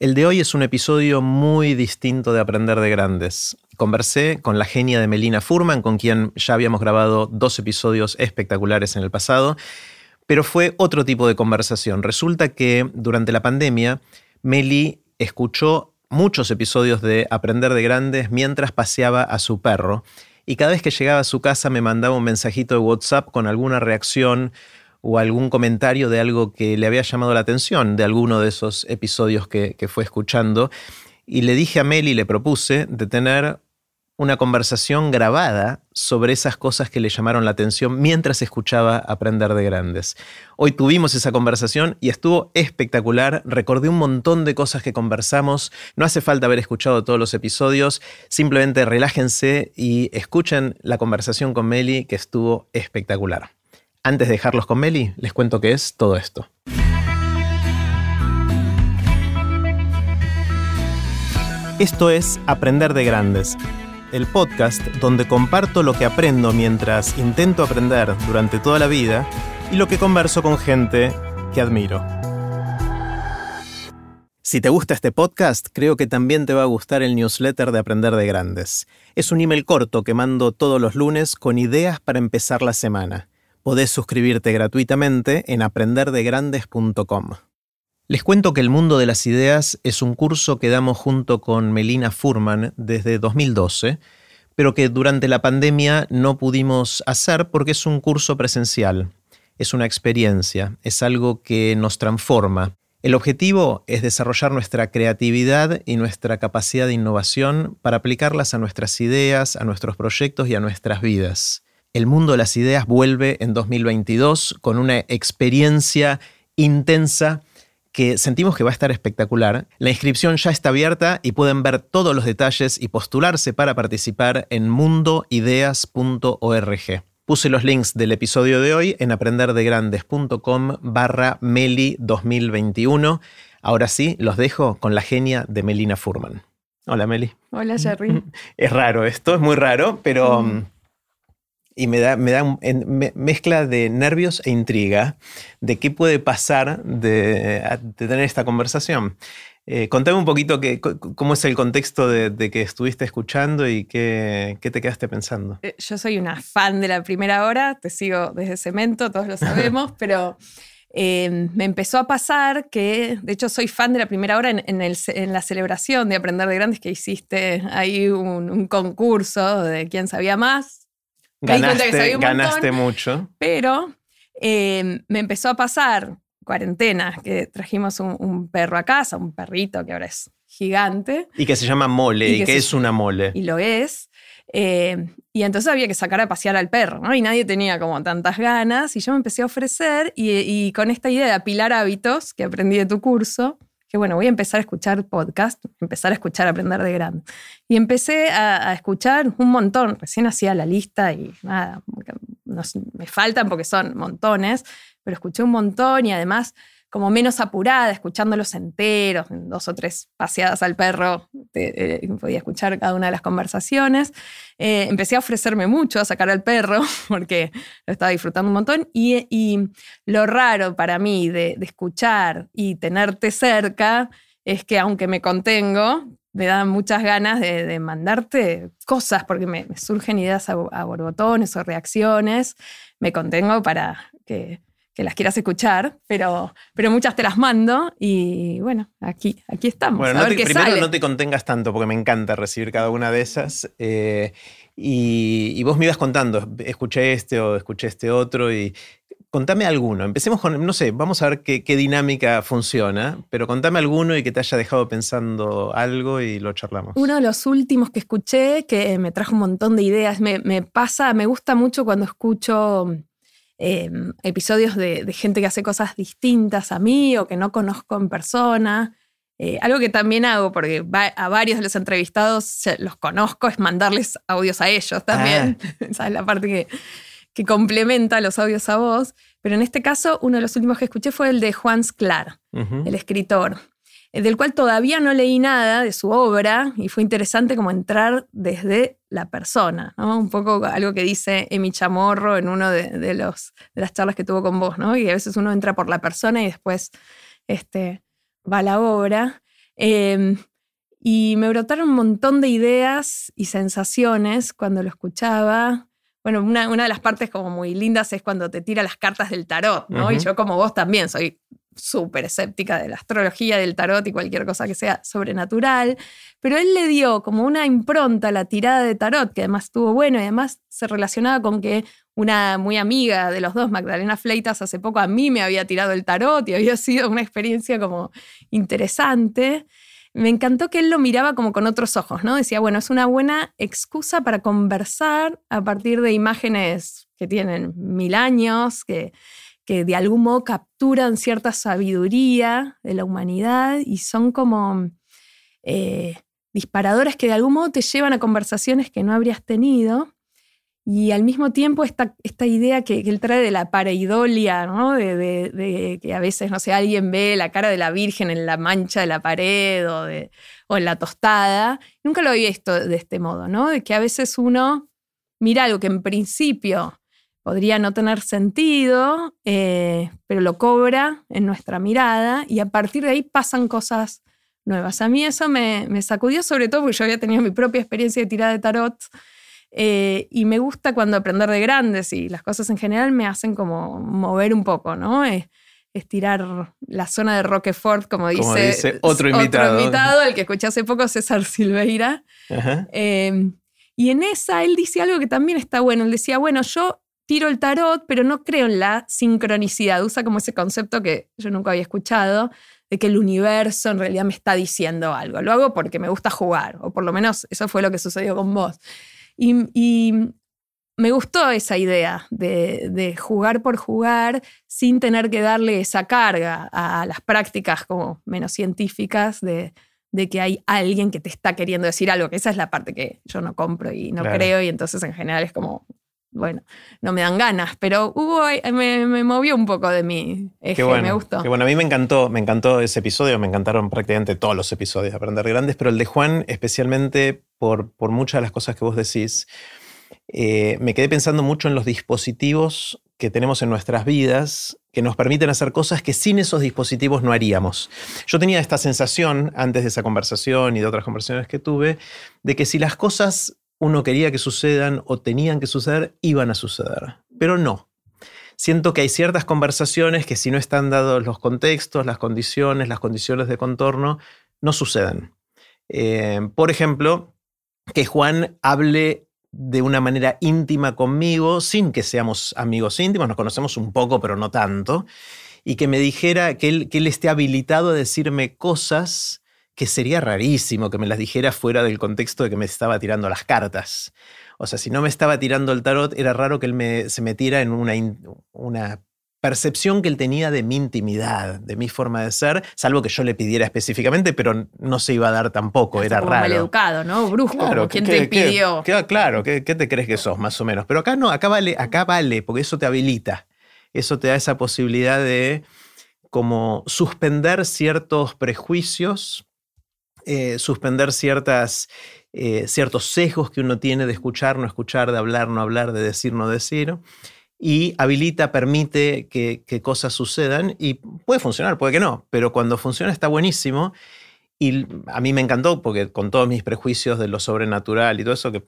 El de hoy es un episodio muy distinto de Aprender de Grandes. Conversé con la genia de Melina Furman, con quien ya habíamos grabado dos episodios espectaculares en el pasado, pero fue otro tipo de conversación. Resulta que durante la pandemia, Meli escuchó muchos episodios de Aprender de Grandes mientras paseaba a su perro, y cada vez que llegaba a su casa me mandaba un mensajito de WhatsApp con alguna reacción o algún comentario de algo que le había llamado la atención de alguno de esos episodios que, fue escuchando. Y le dije a Meli, le propuse de tener una conversación grabada sobre esas cosas que le llamaron la atención mientras escuchaba Aprender de Grandes. Hoy tuvimos esa conversación y estuvo espectacular. Recordé un montón de cosas que conversamos. No hace falta haber escuchado todos los episodios. Simplemente relájense y escuchen la conversación con Meli que estuvo espectacular. Antes de dejarlos con Meli, les cuento qué es todo esto. Esto es Aprender de Grandes, el podcast donde comparto lo que aprendo mientras intento aprender durante toda la vida y lo que converso con gente que admiro. Si te gusta este podcast, creo que también te va a gustar el newsletter de Aprender de Grandes. Es un email corto que mando todos los lunes con ideas para empezar la semana podés suscribirte gratuitamente en aprenderdegrandes.com. Les cuento que El Mundo de las Ideas es un curso que damos junto con Melina Furman desde 2012, pero que durante la pandemia no pudimos hacer porque es un curso presencial, es una experiencia, es algo que nos transforma. El objetivo es desarrollar nuestra creatividad y nuestra capacidad de innovación para aplicarlas a nuestras ideas, a nuestros proyectos y a nuestras vidas. El mundo de las ideas vuelve en 2022 con una experiencia intensa que sentimos que va a estar espectacular. La inscripción ya está abierta y pueden ver todos los detalles y postularse para participar en mundoideas.org. Puse los links del episodio de hoy en aprenderdegrandes.com barra Meli 2021. Ahora sí, los dejo con la genia de Melina Furman. Hola Meli. Hola Jerry. Es raro esto, es muy raro, pero... Mm y me da, me da mezcla de nervios e intriga de qué puede pasar de, tener esta conversación. Eh, contame un poquito que, cómo es el contexto de, que estuviste escuchando y qué, qué, te quedaste pensando. Eh, yo soy una fan de la primera hora, te sigo desde Cemento, todos lo sabemos, pero em, me empezó a pasar que, de hecho, soy fan de la primera hora en, el, en la celebración de Aprender de Grandes que hiciste ahí un, un concurso de quién sabía más Ganaste, mucho. Pero eh, me empezó a pasar cuarentena, que trajimos un, perro a casa, un perrito que ahora es gigante. Y que se llama mole, y, que, es una mole. Y lo es. Eh, y entonces había que sacar a pasear al perro, ¿no? Y nadie tenía como tantas ganas. Y yo me empecé a ofrecer, y, y con esta idea de apilar hábitos que aprendí de tu curso, que bueno, voy a empezar a escuchar podcast, empezar a escuchar Aprender de Grande. Y empecé a, escuchar un montón, recién hacía la lista y nada, me faltan porque son montones, pero escuché un montón y además como menos apurada, escuchándolos enteros, en dos o tres paseadas al perro, eh, podía escuchar cada una de las conversaciones. Eh, empecé a ofrecerme mucho a sacar al perro, porque lo estaba disfrutando un montón. Y, lo raro para mí de, escuchar y tenerte cerca es que aunque me contengo, me dan muchas ganas de, mandarte cosas, porque me, surgen ideas a, a borbotones o reacciones. Me contengo para que que las quieras escuchar, pero, pero muchas te las mando y bueno, aquí, aquí estamos. Bueno, primero no te contengas tanto porque me encanta recibir cada una de esas. Eh, y, vos me ibas contando, escuché este o escuché este otro y contame alguno. Empecemos con, no sé, vamos a ver qué, dinámica funciona, pero contame alguno y que te haya dejado pensando algo y lo charlamos. Uno de los últimos que escuché que me trajo un montón de ideas, me, me pasa, me gusta mucho cuando escucho Em, episodios de, gente que hace cosas distintas a mí o que no conozco en persona. Eh, algo que también hago, porque a varios de los entrevistados los conozco, es mandarles audios a ellos también. Ah. Esa es la parte que, que complementa los audios a vos. Pero en este caso, uno de los últimos que escuché fue el de Juan Sclar, el escritor. Eh, del cual todavía no leí nada de su obra y fue interesante como entrar desde la persona, ¿no? Un poco algo que dice Emi Chamorro en uno de, los, de las charlas que tuvo con vos, ¿no? Y a veces uno entra por la persona y después este, va a la obra. Em, y me brotaron un montón de ideas y sensaciones cuando lo escuchaba. Bueno, una, una, de las partes como muy lindas es cuando te tira las cartas del tarot, ¿no? Y yo como vos también soy súper escéptica de la astrología, del tarot y cualquier cosa que sea sobrenatural, pero él le dio como una impronta a la tirada de tarot, que además estuvo bueno y además se relacionaba con que una muy amiga de los dos, Magdalena Fleitas, hace poco a mí me había tirado el tarot y había sido una experiencia como interesante. Me encantó que él lo miraba como con otros ojos, ¿no? Decía, bueno, es una buena excusa para conversar a partir de imágenes que tienen mil años, que que de algún modo capturan cierta sabiduría de la humanidad y son como eh, disparadores que de algún modo te llevan a conversaciones que no habrías tenido. Y al mismo tiempo esta, esta idea que, él trae de la pareidolia, ¿no? de, que a veces, no sé, alguien ve la cara de la Virgen en la mancha de la pared o, o en la tostada. Nunca lo había visto de este modo, ¿no? De que a veces uno mira algo que en principio podría no tener sentido, eh, pero lo cobra en nuestra mirada y a partir de ahí pasan cosas nuevas. A mí eso me, sacudió sobre todo porque yo había tenido mi propia experiencia de tirada de tarot eh, y me gusta cuando aprender de grandes y las cosas en general me hacen como mover un poco, ¿no? estirar la zona de Roquefort, como dice, otro invitado. Otro invitado, el que escuché hace poco, César Silveira. Eh, y en esa él dice algo que también está bueno. Él decía, bueno, yo tiro el tarot, pero no creo en la sincronicidad. Usa como ese concepto que yo nunca había escuchado, de que el universo en realidad me está diciendo algo. Lo hago porque me gusta jugar, o por lo menos eso fue lo que sucedió con vos. Y, me gustó esa idea de, jugar por jugar sin tener que darle esa carga a las prácticas como menos científicas de, que hay alguien que te está queriendo decir algo, que esa es la parte que yo no compro y no creo, y entonces en general es como, bueno, no me dan ganas, pero hubo, me, movió un poco de mi eje, me gustó. bueno, a mí me encantó, me encantó ese episodio, me encantaron prácticamente todos los episodios de Aprender Grandes, pero el de Juan, especialmente por, por muchas de las cosas que vos decís, eh, me quedé pensando mucho en los dispositivos que tenemos en nuestras vidas que nos permiten hacer cosas que sin esos dispositivos no haríamos. Yo tenía esta sensación antes de esa conversación y de otras conversaciones que tuve, de que si las cosas uno quería que sucedan o tenían que suceder, iban a suceder. Pero no. Siento que hay ciertas conversaciones que si no están dados los contextos, las condiciones, las condiciones de contorno, no suceden. Eh, por ejemplo, que Juan hable de una manera íntima conmigo, sin que seamos amigos íntimos, nos conocemos un poco, pero no tanto, y que me dijera que él, que él esté habilitado a decirme cosas que sería rarísimo que me las dijera fuera del contexto de que me estaba tirando las cartas. O sea, si no me estaba tirando el tarot, era raro que él me, se metiera en una, una percepción que él tenía de mi intimidad, de mi forma de ser, salvo que yo le pidiera específicamente, pero no se iba a dar tampoco, era raro. Mal educado, ¿no? Brusco, ¿quién te pidió? claro, ¿qué, ¿qué, te crees que sos, más o menos? Pero acá no, acá vale, acá vale, porque eso te habilita, eso te da esa posibilidad de como suspender ciertos prejuicios eh, suspender ciertas, eh, ciertos sesgos que uno tiene de escuchar, no escuchar, de hablar, no hablar, de decir, no decir, y habilita, permite que, cosas sucedan y puede funcionar, puede que no, pero cuando funciona está buenísimo. Y a mí me encantó porque con todos mis prejuicios de lo sobrenatural y todo eso, que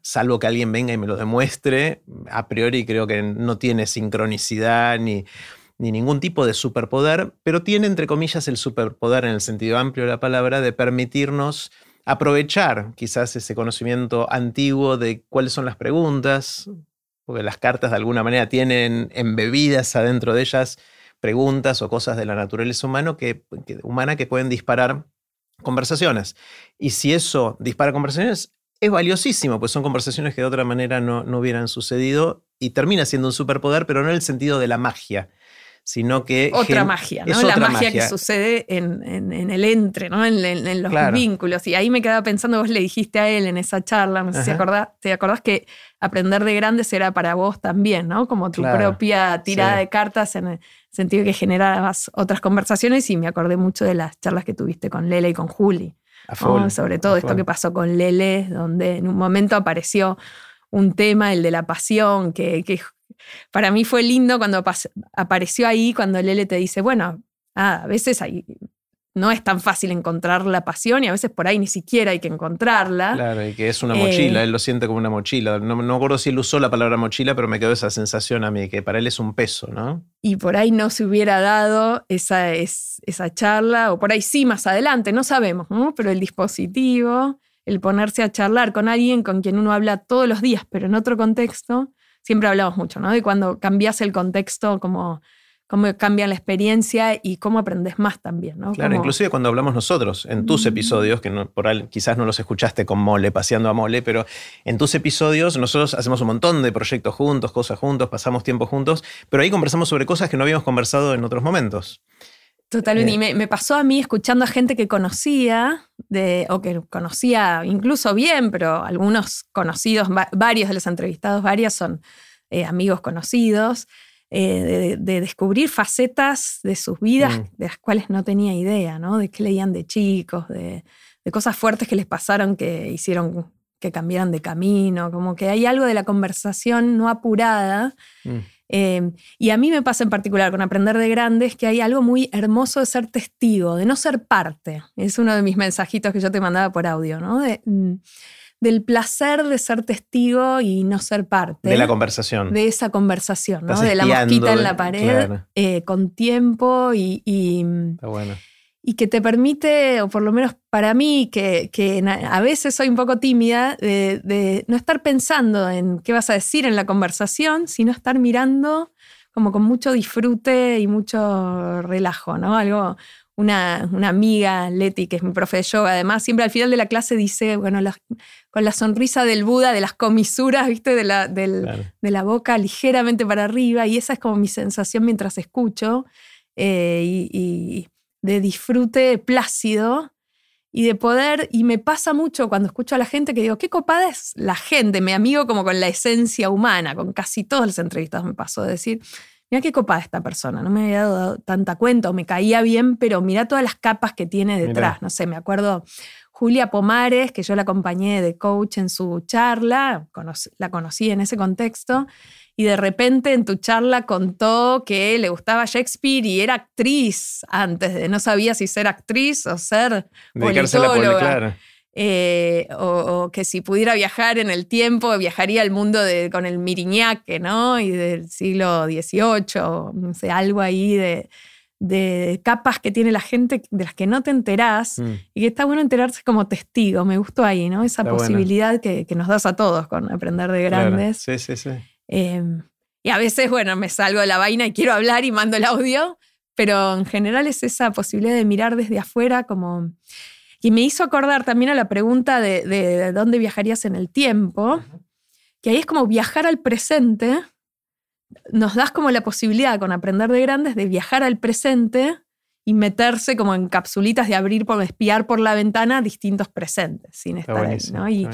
salvo que alguien venga y me lo demuestre, a priori creo que no tiene sincronicidad ni ni ningún tipo de superpoder, pero tiene, entre comillas, el superpoder en el sentido amplio de la palabra de permitirnos aprovechar quizás ese conocimiento antiguo de cuáles son las preguntas, porque las cartas de alguna manera tienen embebidas adentro de ellas preguntas o cosas de la naturaleza humano que, humana que pueden disparar conversaciones. Y si eso dispara conversaciones, es valiosísimo, pues son conversaciones que de otra manera no, no hubieran sucedido y termina siendo un superpoder, pero no en el sentido de la magia, sino que... Otra magia, ¿no? la magia, que sucede en, el entre, ¿no? En, los vínculos. Y ahí me quedaba pensando, vos le dijiste a él en esa charla, no sé si acordás, te acordás que aprender de grandes era para vos también, ¿no? Como tu propia tirada de cartas en el sentido que generabas otras conversaciones y me acordé mucho de las charlas que tuviste con Lele y con Juli. Sobre todo esto que pasó con Lele, donde en un momento apareció un tema, el de la pasión, que, que para mí fue lindo cuando apareció ahí, cuando Lele te dice, bueno, a veces hay, no es tan fácil encontrar la pasión y a veces por ahí ni siquiera hay que encontrarla. Claro, y que es una mochila, eh, él lo siente como una mochila. No, no acuerdo si él usó la palabra mochila, pero me quedó esa sensación a mí, que para él es un peso, ¿no? Y por ahí no se hubiera dado esa, esa charla, o por ahí sí más adelante, no sabemos, ¿no? Pero el dispositivo, el ponerse a charlar con alguien con quien uno habla todos los días, pero en otro contexto, siempre hablamos mucho, ¿no? De cuando cambias el contexto como cómo cambia la experiencia y cómo aprendes más también. ¿no? Claro, inclusive cuando hablamos nosotros, en tus episodios, que por ahí, quizás no los escuchaste con Mole, paseando a Mole, pero en tus episodios nosotros hacemos un montón de proyectos juntos, cosas juntos, pasamos tiempo juntos, pero ahí conversamos sobre cosas que no habíamos conversado en otros momentos. Totalmente. Eh. Y me, pasó a mí escuchando a gente que conocía, de, o que conocía incluso bien, pero algunos conocidos, varios de los entrevistados, varias son eh, amigos conocidos, eh, de, descubrir facetas de sus vidas mm. de las cuales no tenía idea, ¿no? De qué leían de chicos, de, cosas fuertes que les pasaron que hicieron que cambiaran de camino, como que hay algo de la conversación no apurada. Mm. Eh, y a mí me pasa en particular con Aprender de Grandes que hay algo muy hermoso de ser testigo, de no ser parte. Es uno de mis mensajitos que yo te mandaba por audio, ¿no? De, mm, del placer de ser testigo y no ser parte. De la conversación. De esa conversación, ¿no? De la mosquita en la pared, eh, con tiempo y, y, bueno. Y, que te permite, o por lo menos para mí, que, que a veces soy un poco tímida, de, de, no estar pensando en qué vas a decir en la conversación, sino estar mirando como con mucho disfrute y mucho relajo, ¿no? Algo, una, amiga, Leti, que es mi profe de yoga, además, siempre al final de la clase dice, bueno, con la sonrisa del Buda, de las comisuras, ¿viste? De la, de la boca ligeramente para arriba, y esa es como mi sensación mientras escucho, eh, y, de disfrute plácido. Y de poder, y me pasa mucho cuando escucho a la gente que digo, qué copada es la gente, me amigo como con la esencia humana, con casi todos los entrevistados me pasó de decir, mira qué copada esta persona, no me había dado tanta cuenta o me caía bien, pero mira todas las capas que tiene detrás. No sé, me acuerdo Julia Pomares, que yo la acompañé de coach en su charla, la conocí en ese contexto, y de repente en tu charla contó que le gustaba Shakespeare y era actriz antes de, no sabía si ser actriz o ser politóloga. Claro. Eh, o, que si pudiera viajar en el tiempo, viajaría al mundo de, con el Miriñaque, ¿no? Y del siglo XVIII, no sé, algo ahí de, capas que tiene la gente de las que no te enterás mm. y que está bueno enterarse como testigo. Me gustó ahí, ¿no? Esa posibilidad que, nos das a todos con aprender de grandes. Sí, sí, sí. Em, y a veces, bueno, me salgo de la vaina y quiero hablar y mando el audio, pero en general es esa posibilidad de mirar desde afuera como y me hizo acordar también a la pregunta de, dónde viajarías en el tiempo, que ahí es como viajar al presente, nos das como la posibilidad con aprender de grandes de viajar al presente y meterse como en capsulitas de abrir por espiar por la ventana distintos presentes sin estar ahí, ¿no? Y,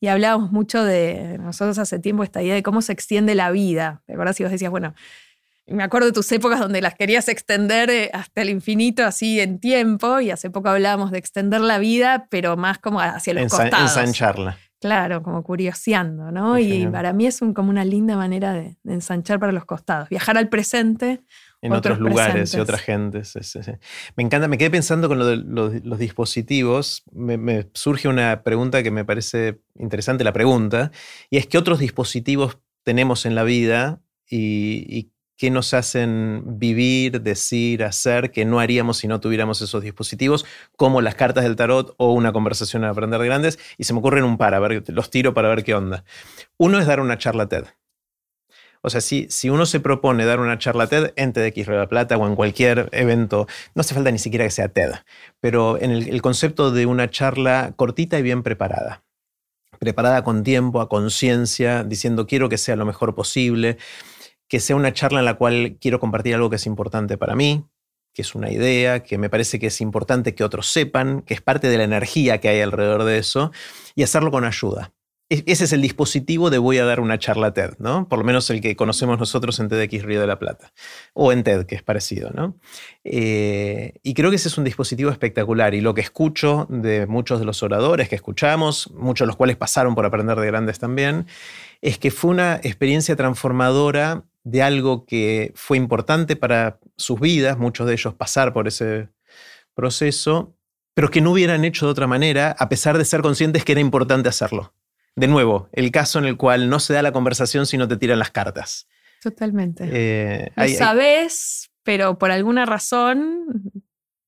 y, hablábamos mucho de nosotros hace tiempo esta idea de cómo se extiende la vida. ¿Te acuerdas si vos decías, bueno, me acuerdo de tus épocas donde las querías extender eh, hasta el infinito, así en tiempo, y hace poco hablábamos de extender la vida, pero más como hacia los costados. Ensancharla. Claro, como curioseando, ¿no? y para mí es un, como una linda manera de, ensanchar para los costados, viajar al presente. En otros, lugares y otras gentes. Me encanta, me quedé pensando con lo de los, dispositivos, me, surge una pregunta que me parece interesante la pregunta, y es qué otros dispositivos tenemos en la vida y, y que nos hacen vivir, decir, hacer, que no haríamos si no tuviéramos esos dispositivos, como las cartas del tarot o una conversación a aprender de grandes. Y se me ocurren un par, a ver, los tiro para ver qué onda. Uno es dar una charla TED. O sea, si, si uno se propone dar una charla TED en TEDx Red Plata o en cualquier evento, no hace falta ni siquiera que sea TED, pero en el, el concepto de una charla cortita y bien preparada preparada con tiempo, a conciencia, diciendo quiero que sea lo mejor posible que sea una charla en la cual quiero compartir algo que es importante para mí, que es una idea, que me parece que es importante que otros sepan, que es parte de la energía que hay alrededor de eso, y hacerlo con ayuda. E-, ese es el dispositivo de voy a dar una charla TED, ¿no? Por lo menos el que conocemos nosotros en TEDx Río de la Plata. O en TED, que es parecido, ¿no? Eh, y creo que ese es un dispositivo espectacular. Y lo que escucho de muchos de los oradores que escuchamos, muchos de los cuales pasaron por aprender de grandes también, es que fue una experiencia transformadora de algo que fue importante para sus vidas, muchos de ellos pasar por ese, proceso, pero que no hubieran hecho de otra manera, a pesar de ser conscientes que era importante hacerlo. De nuevo, el caso en el cual no se da la conversación si no te tiran las cartas. Totalmente. Eh, Lo hay- hay- sabes, pero por alguna razón,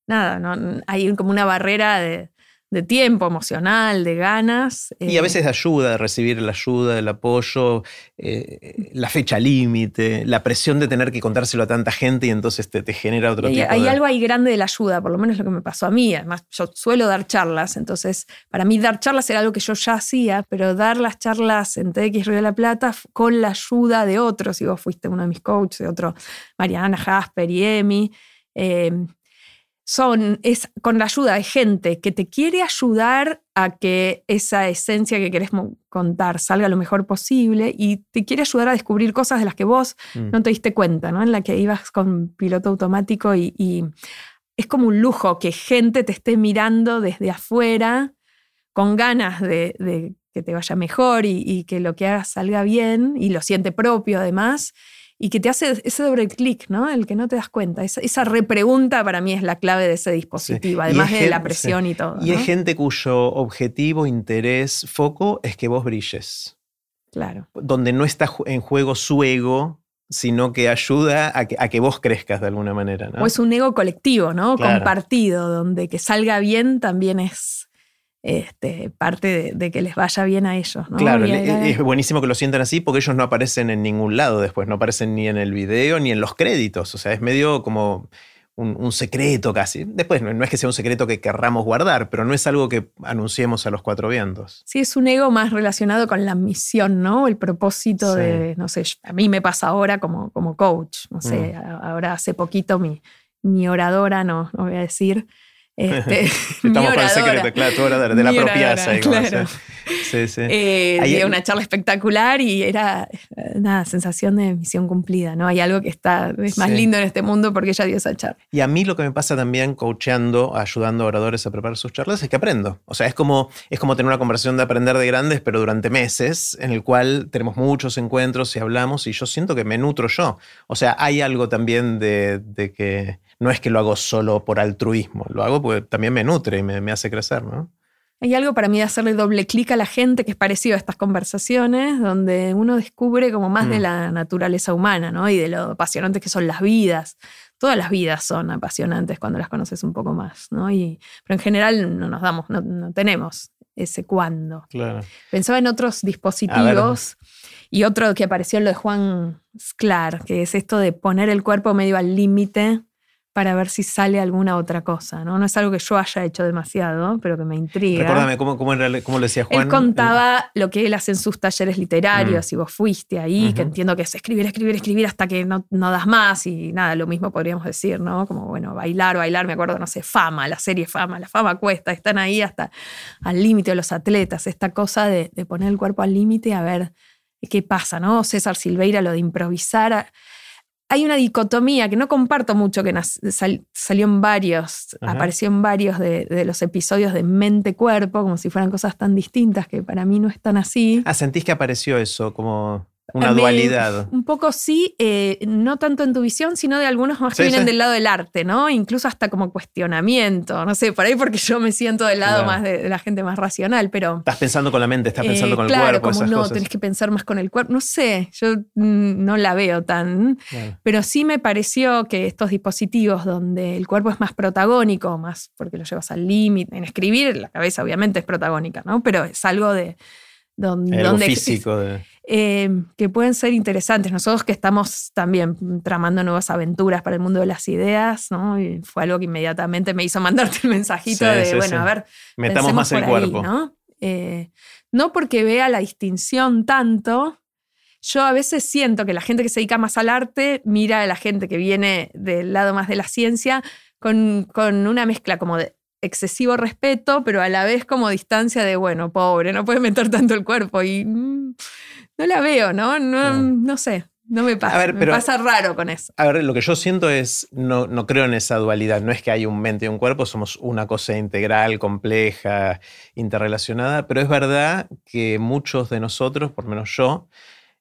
nada, no, hay como una barrera de, de tiempo emocional, de ganas. y a eh, veces de ayuda, de recibir la ayuda, el apoyo, eh, la fecha límite, la presión de tener que contárselo a tanta gente y entonces te, te genera otro tipo hay de... algo ahí grande de la ayuda, por lo menos lo que me pasó a mí. Además, yo suelo dar charlas, entonces para mí dar charlas era algo que yo ya hacía, pero dar las charlas en TX Río de la Plata con la ayuda de otros, y vos fuiste uno de mis coaches, de otro, Mariana Jasper y Emi. eh, son, es con la ayuda de gente que te quiere ayudar a que esa esencia que querés contar salga lo mejor posible y te quiere ayudar a descubrir cosas de las que vos Mm. no te diste cuenta, ¿no? En la que ibas con piloto automático y, y es como un lujo que gente te esté mirando desde afuera con ganas de, de que te vaya mejor y, y que lo que hagas salga bien y lo siente propio además y que te hace ese doble clic, ¿no? El que no te das cuenta. Esa, esa repregunta para mí es la clave de ese dispositivo, además de la presión y todo. Y ¿no? es gente cuyo objetivo, interés, foco es que vos brilles. Claro. Donde no está en juego su ego, sino que ayuda a que, a que vos crezcas de alguna manera. ¿no? O es un ego colectivo, ¿no? Claro. Compartido, donde que salga bien también es este, parte de, de que les vaya bien a ellos, ¿no? Claro, Y es buenísimo que lo sientan así porque ellos no aparecen en ningún lado después, no aparecen ni en el video ni en los créditos, o sea, es medio como un, un secreto casi. Después no, no es que sea un secreto que querramos guardar, pero no es algo que anunciemos a los cuatro vientos. Sí, es un ego más relacionado con la misión, ¿no? El propósito Sí. de, no sé, a mí me pasa ahora como, como coach, no sé, Mm. ahora hace poquito mi, mi oradora, no, no voy a decir, este, Estamos con el secreto, claro, tu oradora, de la como claro. Sí, sí. Eh, Ahí- una charla espectacular y era una sensación de misión cumplida, ¿no? Hay algo que está, es más Sí. lindo en este mundo porque ella dio esa charla. Y a mí lo que me pasa también coacheando, ayudando a oradores a preparar sus charlas, es que aprendo. O sea, es como, es como tener una conversación de aprender de grandes, pero durante meses, en el cual tenemos muchos encuentros y hablamos, y yo siento que me nutro yo. O sea, hay algo también de, de que no es que lo hago solo por altruismo, lo hago porque también me nutre y me, me hace crecer, ¿no? Hay algo para mí de hacerle doble clic a la gente que es parecido a estas conversaciones, donde uno descubre como más de Mm. la naturaleza humana, ¿no? Y de lo apasionantes que son las vidas. Todas las vidas son apasionantes cuando las conoces un poco más, ¿no? Y, pero en general no nos damos, no, no tenemos ese cuándo. Claro. Pensaba en otros dispositivos y otro que apareció en lo de Juan Sclar, que es esto de poner el cuerpo medio al límite para ver si sale alguna otra cosa, ¿no? No es algo que yo haya hecho demasiado, pero que me intriga. Recuérdame, ¿cómo, cómo, era- cómo lo decía Juan? Él contaba lo que él hace en sus talleres literarios, y vos fuiste ahí, que entiendo que es escribir, escribir, escribir hasta que no, no das más, y nada, lo mismo podríamos decir, ¿no? Como, bueno, bailar, bailar, me acuerdo, no sé, fama, la serie fama, la fama cuesta, están ahí hasta al límite los atletas, esta cosa de, de poner el cuerpo al límite a ver qué pasa, ¿no? César Silveira, lo de improvisar. Hay una dicotomía que no comparto mucho, que sal- salió en varios, Ajá. apareció en varios de, de los episodios de mente-cuerpo, como si fueran cosas tan distintas que para mí no están así. Ah, sentís que apareció eso, como una Me- dualidad. Un poco sí, eh, no tanto en tu visión, sino de algunos más que vienen sí. del lado del arte, ¿no? Incluso hasta como cuestionamiento, no sé, por ahí porque yo me siento del lado Claro. más de, de la gente más racional, pero... Estás pensando con la mente, estás pensando eh, con el claro, cuerpo, como esas no, cosas. tenés que pensar más con el cuerpo, no sé, yo mm, no la veo tan... Claro. Pero sí me pareció que estos dispositivos donde el cuerpo es más protagónico, más porque lo llevas al límite, en escribir la cabeza obviamente es protagónica, ¿no? Pero es algo de... Donde, algo donde físico. de- eh, que pueden ser interesantes. Nosotros que estamos también tramando nuevas aventuras para el mundo de las ideas, ¿no? Y fue algo que inmediatamente me hizo mandarte el mensajito Sí, de, sí, bueno, sí. a ver, Metamos más el ahí, cuerpo. ¿no? Eh, no porque vea la distinción tanto. Yo a veces siento que la gente que se dedica más al arte mira a la gente que viene del lado más de la ciencia con, con una mezcla como de excesivo respeto, pero a la vez como distancia de, bueno, pobre, no puede meter tanto el cuerpo y mm, no la veo, ¿no? No, no sé, no me pasa. A ver, pero- me pasa raro con eso. A ver, lo que yo siento es, no, no creo en esa dualidad, no es que hay un mente y un cuerpo, somos una cosa integral, compleja, interrelacionada, pero es verdad que muchos de nosotros, por menos yo,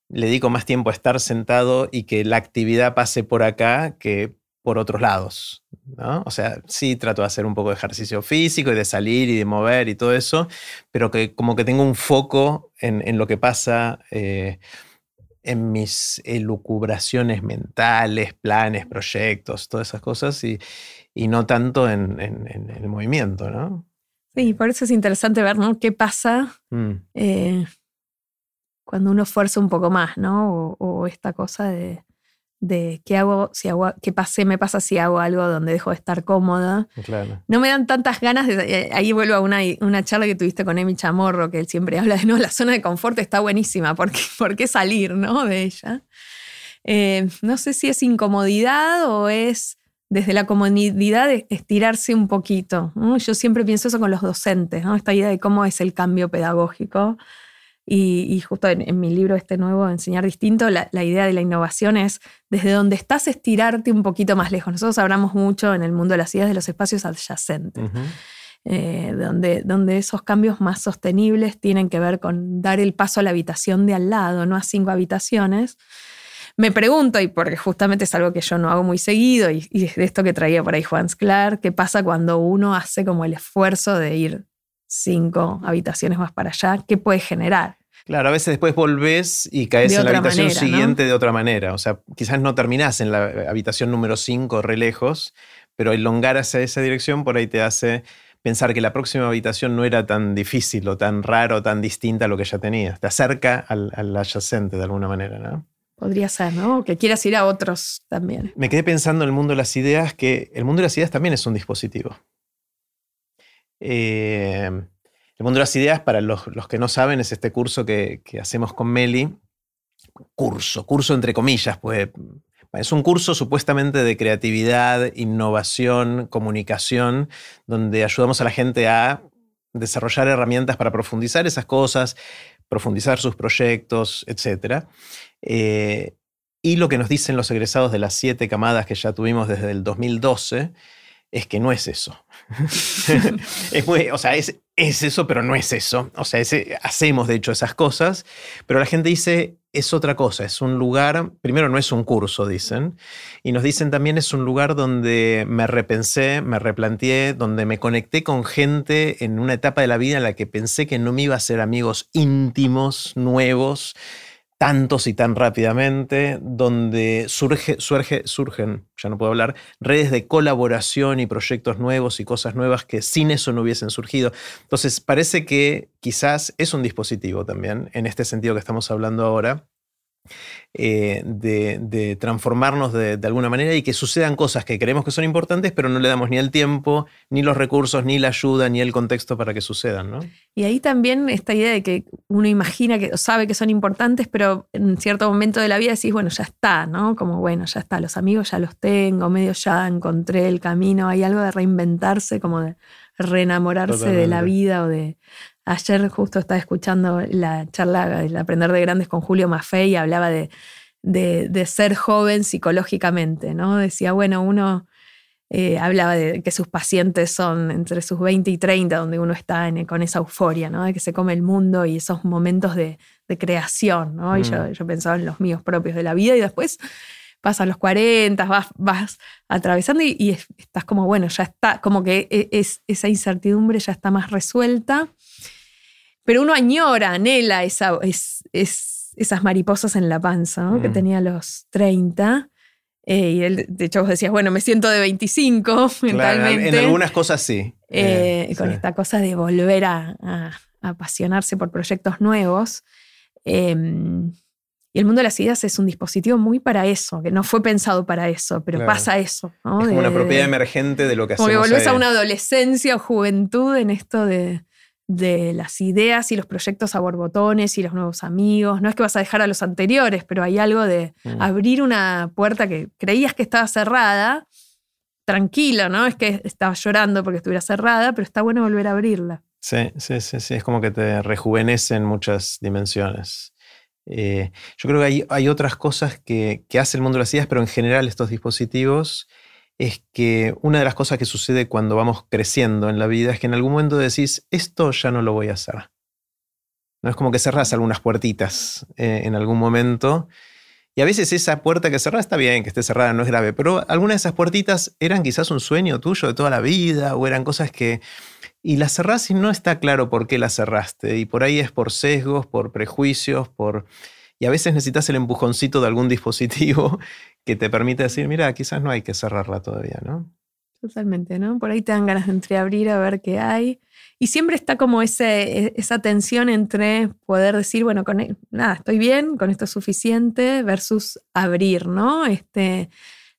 le dedico más tiempo a estar sentado y que la actividad pase por acá que por otros lados. ¿No? O sea, sí trato de hacer un poco de ejercicio físico y de salir y de mover y todo eso, pero que como que tengo un foco en, lo que pasa eh, en mis elucubraciones mentales, planes, proyectos, todas esas cosas, y, no tanto en, el movimiento, ¿no? Sí, por eso es interesante ver, ¿no? ¿Qué pasa mm. eh, cuando uno fuerza un poco más, ¿no? o esta cosa de de qué hago, si hago, qué pase, me pasa si hago algo donde dejo de estar cómoda. No me dan tantas ganas de. Eh, ahí vuelvo a una, una charla que tuviste con Emi Chamorro, que él siempre habla de no, la zona de confort está buenísima, ¿por qué, por qué salir ¿no? de ella? Eh, no sé si es incomodidad o es desde la comodidad de estirarse un poquito. Yo siempre pienso eso con los docentes, ¿no? esta idea de cómo es el cambio pedagógico. Y, justo en, mi libro este nuevo, Enseñar Distinto, la, idea de la innovación es desde donde estás estirarte un poquito más lejos. Nosotros hablamos mucho en el mundo de las ideas de los espacios adyacentes, eh, donde, donde esos cambios más sostenibles tienen que ver con dar el paso a la habitación de al lado, no a cinco habitaciones. Me pregunto, y porque justamente es algo que yo no hago muy seguido, y, y de esto que traía por ahí Juan Sclar, ¿qué pasa cuando uno hace como el esfuerzo de ir cinco habitaciones más para allá? ¿Qué puede generar? Claro, a veces después volvés y caes en la habitación siguiente de otra manera. O sea, quizás no terminás en la habitación número 5 re lejos, pero elongar hacia esa dirección por ahí te hace pensar que la próxima habitación no era tan difícil o tan raro o tan distinta a lo que ya tenías. Te acerca al, al adyacente de alguna manera, ¿no? Podría ser, ¿no? Que quieras ir a otros también. Me quedé pensando en el mundo de las ideas, que el mundo de las ideas también es un dispositivo. Eh, el mundo de las ideas, para los, que no saben, es este curso que, hacemos con Meli. Curso, curso entre comillas, pues es un curso supuestamente de creatividad, innovación, comunicación, donde ayudamos a la gente a desarrollar herramientas para profundizar esas cosas, profundizar sus proyectos, etc. Eh, y lo que nos dicen los egresados de las siete camadas que ya tuvimos desde el 2012 es que no es eso. es muy, o sea, es, es, eso, pero no es eso. O sea, hacemos de hecho esas cosas, pero la gente dice es otra cosa, es un lugar, primero no es un curso, dicen, y nos dicen también es un lugar donde me repensé, me replanteé, donde me conecté con gente en una etapa de la vida en la que pensé que no me iba a ser amigos íntimos, nuevos, tantos y tan rápidamente, donde surge, surge, surgen, ya no puedo hablar, redes de colaboración y proyectos nuevos y cosas nuevas que sin eso no hubiesen surgido. Entonces, parece que quizás es un dispositivo también, en este sentido que estamos hablando ahora, eh, de, transformarnos de, alguna manera y que sucedan cosas que creemos que son importantes, pero no le damos ni el tiempo, ni los recursos, ni la ayuda, ni el contexto para que sucedan. ¿no? Y ahí también esta idea de que uno imagina que sabe que son importantes, pero en cierto momento de la vida decís, bueno, ya está, ¿no? Como, bueno, ya está, los amigos ya los tengo, medio ya encontré el camino, hay algo de reinventarse, como de reenamorarse de la vida o de Ayer justo estaba escuchando la charla del Aprender de Grandes con Julio Maffei y hablaba de, de, ser joven psicológicamente, ¿no? Decía, bueno, uno eh, hablaba de que sus pacientes son entre sus 20 y 30, donde uno está con esa euforia, ¿no? De que se come el mundo y esos momentos de, creación, ¿no? Y yo, mm. yo, pensaba en los míos propios de la vida y después pasan los 40, vas, vas atravesando y, estás como, bueno, ya está, como que e, es, esa incertidumbre ya está más resuelta pero uno añora, anhela esa, esas mariposas en la panza que mm. tenía a los 30. Eh, y él, de hecho, vos decías, bueno, me siento de 25 mentalmente. En algunas cosas sí. Eh, eh, con esta cosa de volver a, apasionarse por proyectos nuevos. Em, y el mundo de las ideas es un dispositivo muy para eso, que no fue pensado para eso, pero pasa eso. Es como una propiedad emergente de lo que hacemos. Como que volvés a una adolescencia o juventud en esto de, de las ideas y los proyectos a borbotones y los nuevos amigos. No es que vas a dejar a los anteriores, pero hay algo de mm. abrir una puerta que creías que estaba cerrada, tranquilo, ¿no? Es que estabas llorando porque estuviera cerrada, pero está bueno volver a abrirla. Sí, sí, sí, sí. Es como que te rejuvenece en muchas dimensiones. Eh, yo creo que hay, hay otras cosas que, que, hace el mundo de las ideas, pero en general estos dispositivos es que una de las cosas que sucede cuando vamos creciendo en la vida es que en algún momento decís, esto ya no lo voy a hacer. No es como que cerrás algunas puertitas eh, en algún momento Y a veces esa puerta que cerrada está bien, que esté cerrada, no es grave, pero algunas de esas puertitas eran quizás un sueño tuyo de toda la vida o eran cosas que... Y las cerrás y no está claro por qué las cerraste. Y por ahí es por sesgos, por prejuicios, por... Y a veces necesitas el empujoncito de algún dispositivo que te permite decir, mira, quizás no hay que cerrarla todavía, ¿no? Totalmente, ¿no? Por ahí te dan ganas de entreabrir a ver qué hay. Y siempre está como ese, e, esa tensión entre poder decir, bueno, con, e, nada, estoy bien, con esto es suficiente, versus abrir, ¿no? Este,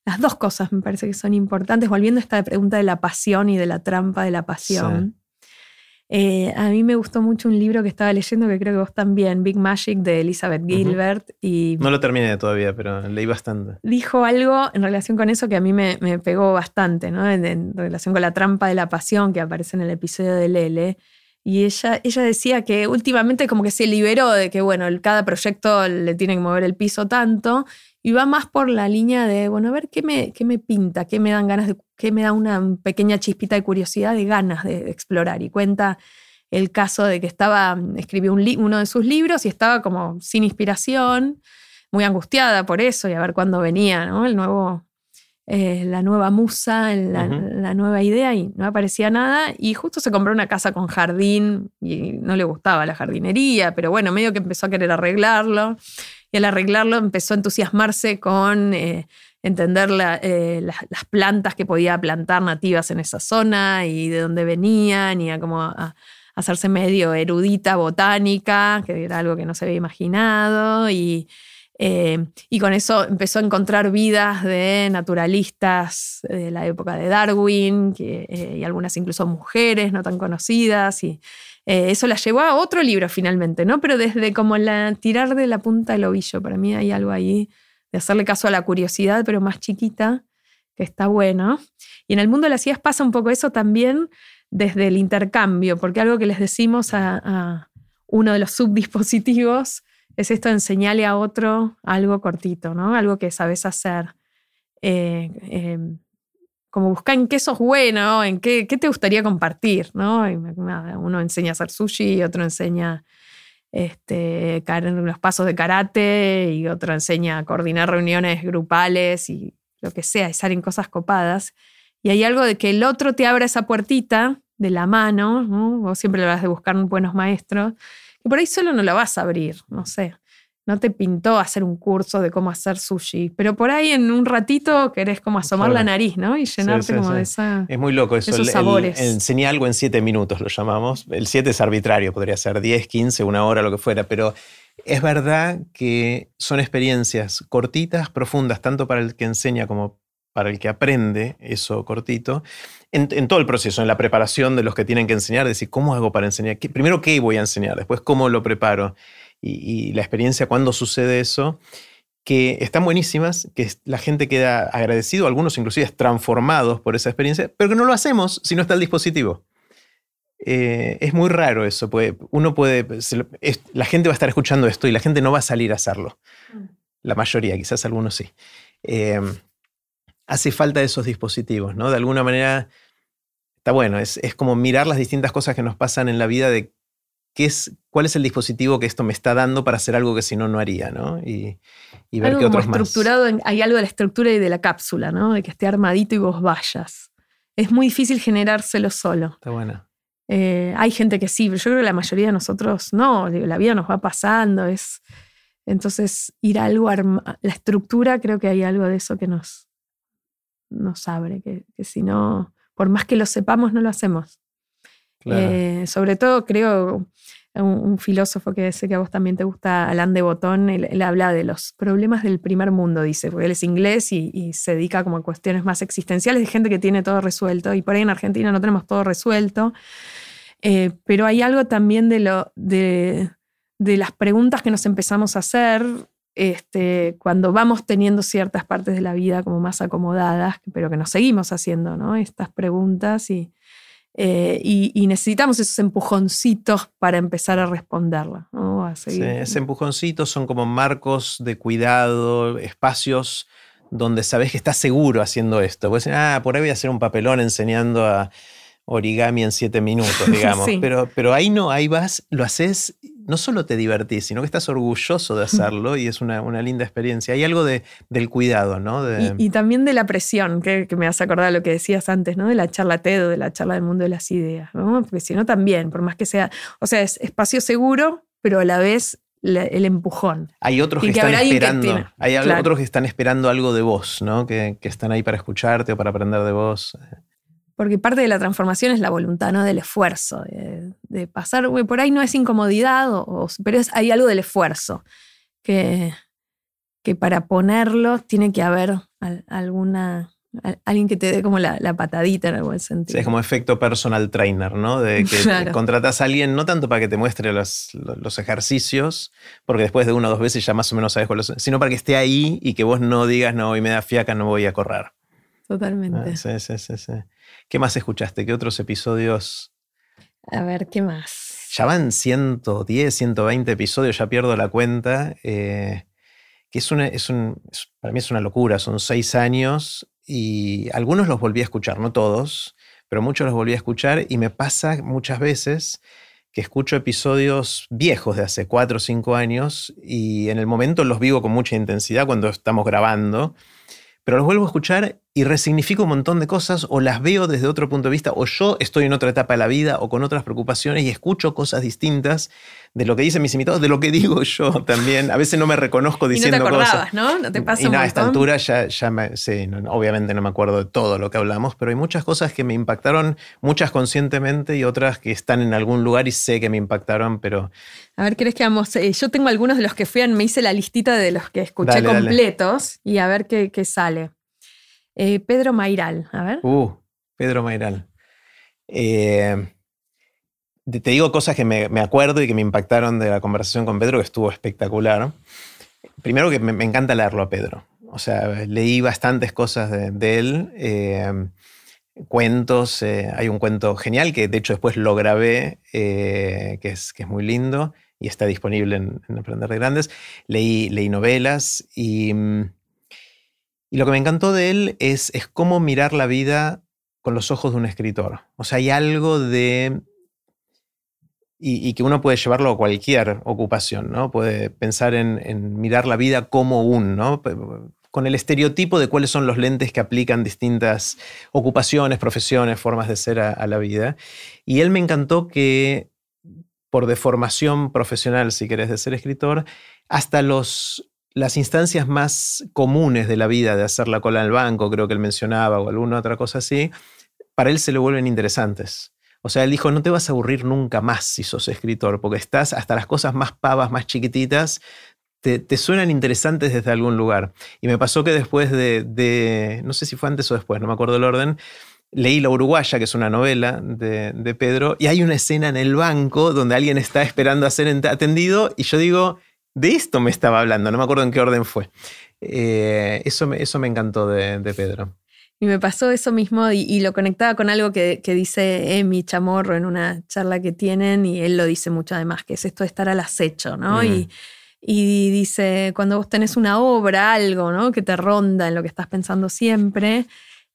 las dos cosas me parece que son importantes, volviendo a esta pregunta de la pasión y de la trampa de la pasión. Eh, a mí me gustó mucho un libro que estaba leyendo, que creo que vos también, Big Magic de Elizabeth Gilbert. y no lo terminé todavía, pero leí bastante. Dijo algo en relación con eso que a mí me, pegó bastante, ¿no? En, relación con la trampa de la pasión que aparece en el episodio de Lele. Y ella, ella decía que últimamente como que se liberó de que, bueno, cada proyecto le tiene que mover el piso tanto y va más por la línea de, bueno, a ver qué me, qué me pinta, qué me dan ganas de, qué me da una pequeña chispita de curiosidad, de ganas de, explorar. Y cuenta el caso de que estaba, escribió un uno de sus libros y estaba como sin inspiración, muy angustiada por eso y a ver cuándo venía, ¿no? El nuevo, eh, la nueva musa, la, la, nueva idea y no aparecía nada. Y justo se compró una casa con jardín y no le gustaba la jardinería, pero bueno, medio que empezó a querer arreglarlo y al arreglarlo empezó a entusiasmarse con eh, entender eh, las, plantas que podía plantar nativas en esa zona y de dónde venían y a como hacerse medio erudita botánica, que era algo que no se había imaginado y, eh, y con eso empezó a encontrar vidas de naturalistas de la época de Darwin y algunas incluso mujeres no tan conocidas y eh, eso la llevó a otro libro finalmente, ¿no? Pero desde como la tirar de la punta del ovillo, para mí hay algo ahí de hacerle caso a la curiosidad, pero más chiquita, que está bueno. Y en el mundo de las ideas pasa un poco eso también desde el intercambio, porque algo que les decimos a, uno de los subdispositivos es esto de enseñarle a otro algo cortito, ¿no? Algo que sabes hacer. Eh, em, como buscar en qué sos bueno, en qué, qué te gustaría compartir, ¿no? uno enseña a hacer sushi, otro enseña este, los pasos de karate y otro enseña a coordinar reuniones grupales y lo que sea, y salen cosas copadas. Y hay algo de que el otro te abra esa puertita de la mano, ¿no? Vos siempre le vas de buscar buenos maestros, y por ahí solo no la vas a abrir, no sé no te pintó hacer un curso de cómo hacer sushi, pero por ahí en un ratito querés como asomar la nariz, ¿no? Y llenarte como de esa. Es muy loco eso. Esos sabores. enseñé algo en siete minutos, lo llamamos. El siete es arbitrario, podría ser 10, 15, una hora, lo que fuera, pero es verdad que son experiencias cortitas, profundas, tanto para el que enseña como para el que aprende eso cortito, en, todo el proceso, en la preparación de los que tienen que enseñar, decir, ¿cómo hago para enseñar? Primero, ¿qué voy a enseñar? Después, ¿cómo lo preparo? Y, la experiencia cuando sucede eso, que están buenísimas, que la gente queda agradecido, algunos inclusive transformados por esa experiencia, pero que no lo hacemos si no está el dispositivo. Eh, es muy raro eso, uno puede, la gente va a estar escuchando esto y la gente no va a salir a hacerlo. Mm. La mayoría, quizás algunos sí. Em, hace falta esos dispositivos, ¿no? De alguna manera, está bueno, es, es, como mirar las distintas cosas que nos pasan en la vida de es, cuál es el dispositivo que esto me está dando para hacer algo que si no, no haría, ¿no? Y, ver qué otros estructurado hay algo de la estructura y de la cápsula, ¿no? De que esté armadito y vos vayas. Es muy difícil generárselo solo. Está bueno. Eh, hay gente que sí, pero yo creo que la mayoría de nosotros no. La vida nos va pasando. Es, entonces, ir a algo, la estructura, creo que hay algo de eso que nos, nos abre, que, que si no, por más que lo sepamos, no lo hacemos. Eh, sobre todo, creo, un, filósofo que sé que a vos también te gusta, Alain de Botón, él, habla de los problemas del primer mundo, dice, porque él es inglés y, se dedica como a cuestiones más existenciales de gente que tiene todo resuelto. Y por ahí en Argentina no tenemos todo resuelto. Eh, pero hay algo también de, lo, de, de, las preguntas que nos empezamos a hacer este, cuando vamos teniendo ciertas partes de la vida como más acomodadas, pero que nos seguimos haciendo ¿no? estas preguntas y, eh, y, necesitamos esos empujoncitos para empezar a responderla. ¿no? Sí, ese empujoncito son como marcos de cuidado, espacios donde sabes que estás seguro haciendo esto. Puedes decir, ah, por ahí voy a hacer un papelón enseñando a origami en siete minutos, digamos. pero, pero ahí no, ahí vas, lo haces no solo te divertís, sino que estás orgulloso de hacerlo y es una, linda experiencia. Hay algo de, del cuidado, ¿no? Y, también de la presión, que, me has acordado de lo que decías antes, ¿no? De la charla TED o de la charla del mundo de las ideas, ¿no? Porque si no también, por más que sea, o sea, es espacio seguro, pero a la vez el empujón. Hay otros que, están esperando. hay otros que están esperando algo de vos, ¿no? Que, que, están ahí para escucharte o para aprender de vos. Porque parte de la transformación es la voluntad, ¿no? Del esfuerzo, de, pasar, por ahí no es incomodidad, pero es, hay algo del esfuerzo, que, que para ponerlo tiene que haber alguna, alguien que te dé como la, patadita en algún sentido. es como efecto personal trainer, ¿no? De que contratas a alguien no tanto para que te muestre los, los, ejercicios, porque después de una o dos veces ya más o menos sabes cuáles sino para que esté ahí y que vos no digas, no, hoy me da fiaca, no voy a correr. Totalmente. Ah, sí, sí, sí, sí. ¿Qué más escuchaste? ¿Qué otros episodios? A ver, ¿qué más? Ya van 110, 120 episodios, ya pierdo la cuenta. Eh, que es, una, es un, para mí es una locura, son seis años y algunos los volví a escuchar, no todos, pero muchos los volví a escuchar y me pasa muchas veces que escucho episodios viejos de hace cuatro o cinco años y en el momento los vivo con mucha intensidad cuando estamos grabando pero los vuelvo a escuchar y resignifico un montón de cosas o las veo desde otro punto de vista o yo estoy en otra etapa de la vida o con otras preocupaciones y escucho cosas distintas de lo que dicen mis invitados, de lo que digo yo también. A veces no me reconozco diciendo y no te acordabas, ¿no? No te pasa Y a esta altura ya, ya me, sí, obviamente no me acuerdo de todo lo que hablamos, pero hay muchas cosas que me impactaron, muchas conscientemente y otras que están en algún lugar y sé que me impactaron, pero... A ver, ¿querés que vamos? Eh, yo tengo algunos de los que fui, me hice la listita de los que escuché completos y a ver qué, qué sale. Eh, Pedro Mairal, a ver. Uh, Pedro Mairal. Eh, te digo cosas que me, acuerdo y que me impactaron de la conversación con Pedro, que estuvo espectacular. Primero que me, encanta leerlo a Pedro. O sea, leí bastantes cosas de, él. Eh, cuentos, hay un cuento genial que de hecho después lo grabé, que, es, que es muy lindo y está disponible en, Aprender de Grandes. Leí, leí novelas y, y, lo que me encantó de él es, es cómo mirar la vida con los ojos de un escritor. O sea, hay algo de y, que uno puede llevarlo a cualquier ocupación, ¿no? Puede pensar en, mirar la vida como un, ¿no? Con el estereotipo de cuáles son los lentes que aplican distintas ocupaciones, profesiones, formas de ser a, la vida. Y él me encantó que por deformación profesional, si querés, de ser escritor, hasta los, las instancias más comunes de la vida, de hacer la cola en el banco, creo que él mencionaba, o alguna otra cosa así, para él se le vuelven interesantes. O sea, él dijo, no te vas a aburrir nunca más si sos escritor, porque estás hasta las cosas más pavas, más chiquititas, te, suenan interesantes desde algún lugar. Y me pasó que después de, no sé si fue antes o después, no me acuerdo el orden, leí La Uruguaya, que es una novela de, Pedro, y hay una escena en el banco donde alguien está esperando a ser atendido, y yo digo, de esto me estaba hablando, no me acuerdo en qué orden fue. Eh, eso, me, eso me encantó de Pedro. Y me pasó eso mismo y, lo conectaba con algo que, dice Emi Chamorro en una charla que tienen y él lo dice mucho además, que es esto de estar al acecho, ¿no? Y, dice, cuando vos tenés una obra, algo, ¿no? Que te ronda en lo que estás pensando siempre,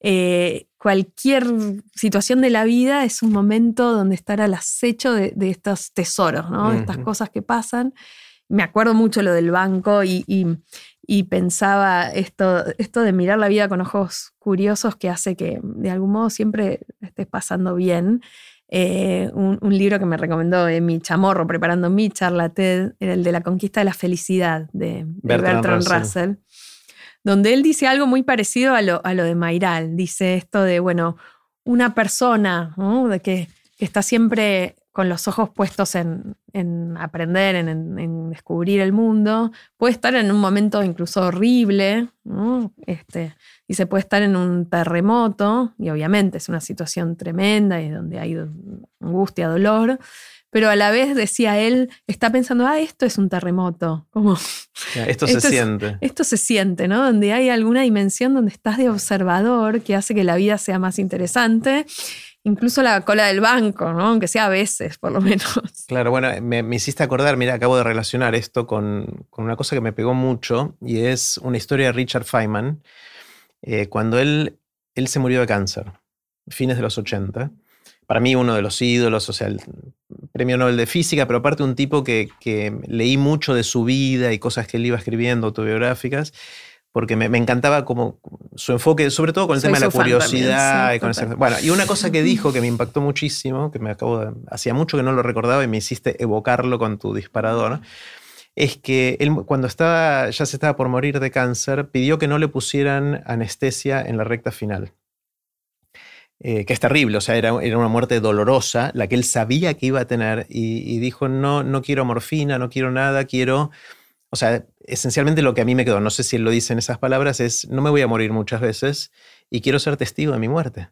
eh, cualquier situación de la vida es un momento donde estar al acecho de, estos tesoros, ¿no? De estas cosas que pasan. Me acuerdo mucho lo del banco y, y pensaba esto, esto de mirar la vida con ojos curiosos que hace que de algún modo siempre estés pasando bien. Eh, un, libro que me recomendó mi chamorro preparando mi charla TED era el de La conquista de la felicidad de, Bertrand, Russell. donde él dice algo muy parecido a lo, a lo de Mairal. Dice esto de, bueno, una persona de que, que está siempre con los ojos puestos en, aprender, en, descubrir el mundo, puede estar en un momento incluso horrible, este, y se puede estar en un terremoto, y obviamente es una situación tremenda y donde hay angustia, dolor, pero a la vez decía él, está pensando, ah, esto es un terremoto, como... Esto, se siente. Esto se siente, ¿no? Donde hay alguna dimensión donde estás de observador que hace que la vida sea más interesante incluso la cola del banco, ¿no? aunque sea a veces, por lo menos. Claro, bueno, me, hiciste acordar, mira, acabo de relacionar esto con, una cosa que me pegó mucho y es una historia de Richard Feynman, eh, cuando él, él se murió de cáncer, fines de los 80, para mí uno de los ídolos, o sea, el premio Nobel de Física, pero aparte un tipo que, que leí mucho de su vida y cosas que él iba escribiendo autobiográficas porque me, encantaba como su enfoque, sobre todo con el tema de la curiosidad. y, con bueno, y una cosa que dijo que me impactó muchísimo, que me acabo de, hacía mucho que no lo recordaba y me hiciste evocarlo con tu disparador, es que él cuando estaba, ya se estaba por morir de cáncer, pidió que no le pusieran anestesia en la recta final. Eh, que es terrible, o sea, era, era, una muerte dolorosa, la que él sabía que iba a tener, y, y dijo, no, no quiero morfina, no quiero nada, quiero o sea, esencialmente lo que a mí me quedó, no sé si él lo dice en esas palabras, es, no me voy a morir muchas veces y quiero ser testigo de mi muerte.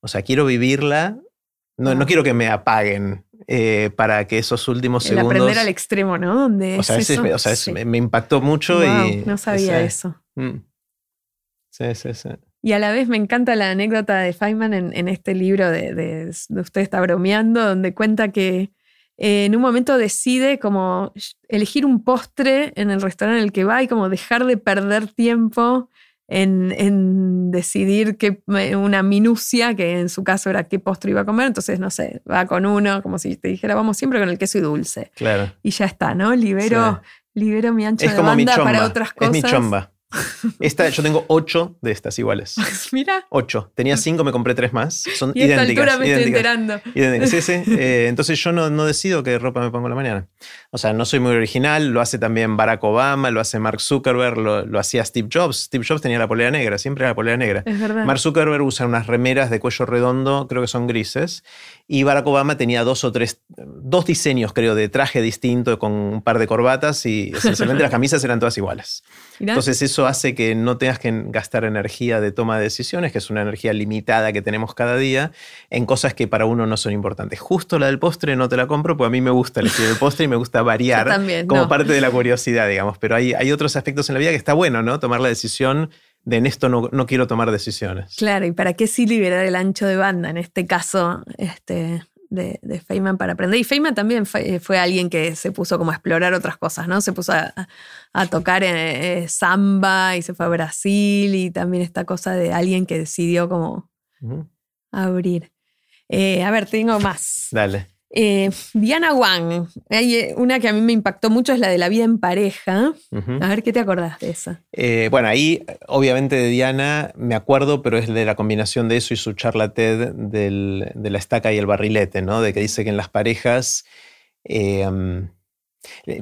O sea, quiero vivirla, no, no quiero que me apaguen eh, para que esos últimos segundos... aprender al extremo, ¿no? Donde o sea, o sea me impactó mucho y... No sabía eso. Mm. Sí, sí, sí. Y a la vez me encanta la anécdota de Feynman en, este libro de, de, de, Usted está bromeando, donde cuenta que eh, en un momento decide como elegir un postre en el restaurante en el que va y como dejar de perder tiempo en, decidir que, una minucia, que en su caso era qué postre iba a comer. Entonces, no sé, va con uno, como si te dijera, vamos siempre con el queso y dulce. Claro. Y ya está, ¿no? Libero, libero mi ancho de banda para otras cosas. Es mi chomba. Esta, yo tengo ocho de estas iguales. Mira. Ocho. Tenía cinco, me compré tres más. Son y idénticas. A esta altura me estoy enterando. Sí, sí. Eh, entonces yo no, no, decido qué ropa me pongo en la mañana. O sea, no soy muy original. Lo hace también Barack Obama, lo hace Mark Zuckerberg, lo, lo hacía Steve Jobs. Steve Jobs tenía la polera negra, siempre la polera negra. Es verdad. Mark Zuckerberg usa unas remeras de cuello redondo, creo que son grises. Y Barack Obama tenía dos o tres, dos diseños, creo, de traje distinto con un par de corbatas y esencialmente las camisas eran todas iguales. Entonces eso hace que no tengas que gastar energía de toma de decisiones, que es una energía limitada que tenemos cada día, en cosas que para uno no son importantes. Justo la del postre no te la compro, pues a mí me gusta elegir el postre y me gusta variar como parte de la curiosidad, digamos. Pero hay, hay otros aspectos en la vida que está bueno, ¿no? Tomar la decisión de en esto no, no, quiero tomar decisiones. Claro, ¿y para qué sí liberar el ancho de banda? En este caso, este, de, de, Feynman para aprender. Y Feynman también fue, alguien que se puso como a explorar otras cosas, ¿no? Se puso a, tocar eh, samba y se fue a Brasil y también esta cosa de alguien que decidió como abrir. Eh, a ver, tengo más. Dale. Eh, Diana Wang, hay eh, una que a mí me impactó mucho, es la de la vida en pareja. A ver, ¿qué te acordás de esa? Eh, bueno, ahí obviamente de Diana me acuerdo, pero es de la combinación de eso y su charla TED de la estaca y el barrilete, ¿no? De que dice que en las parejas... el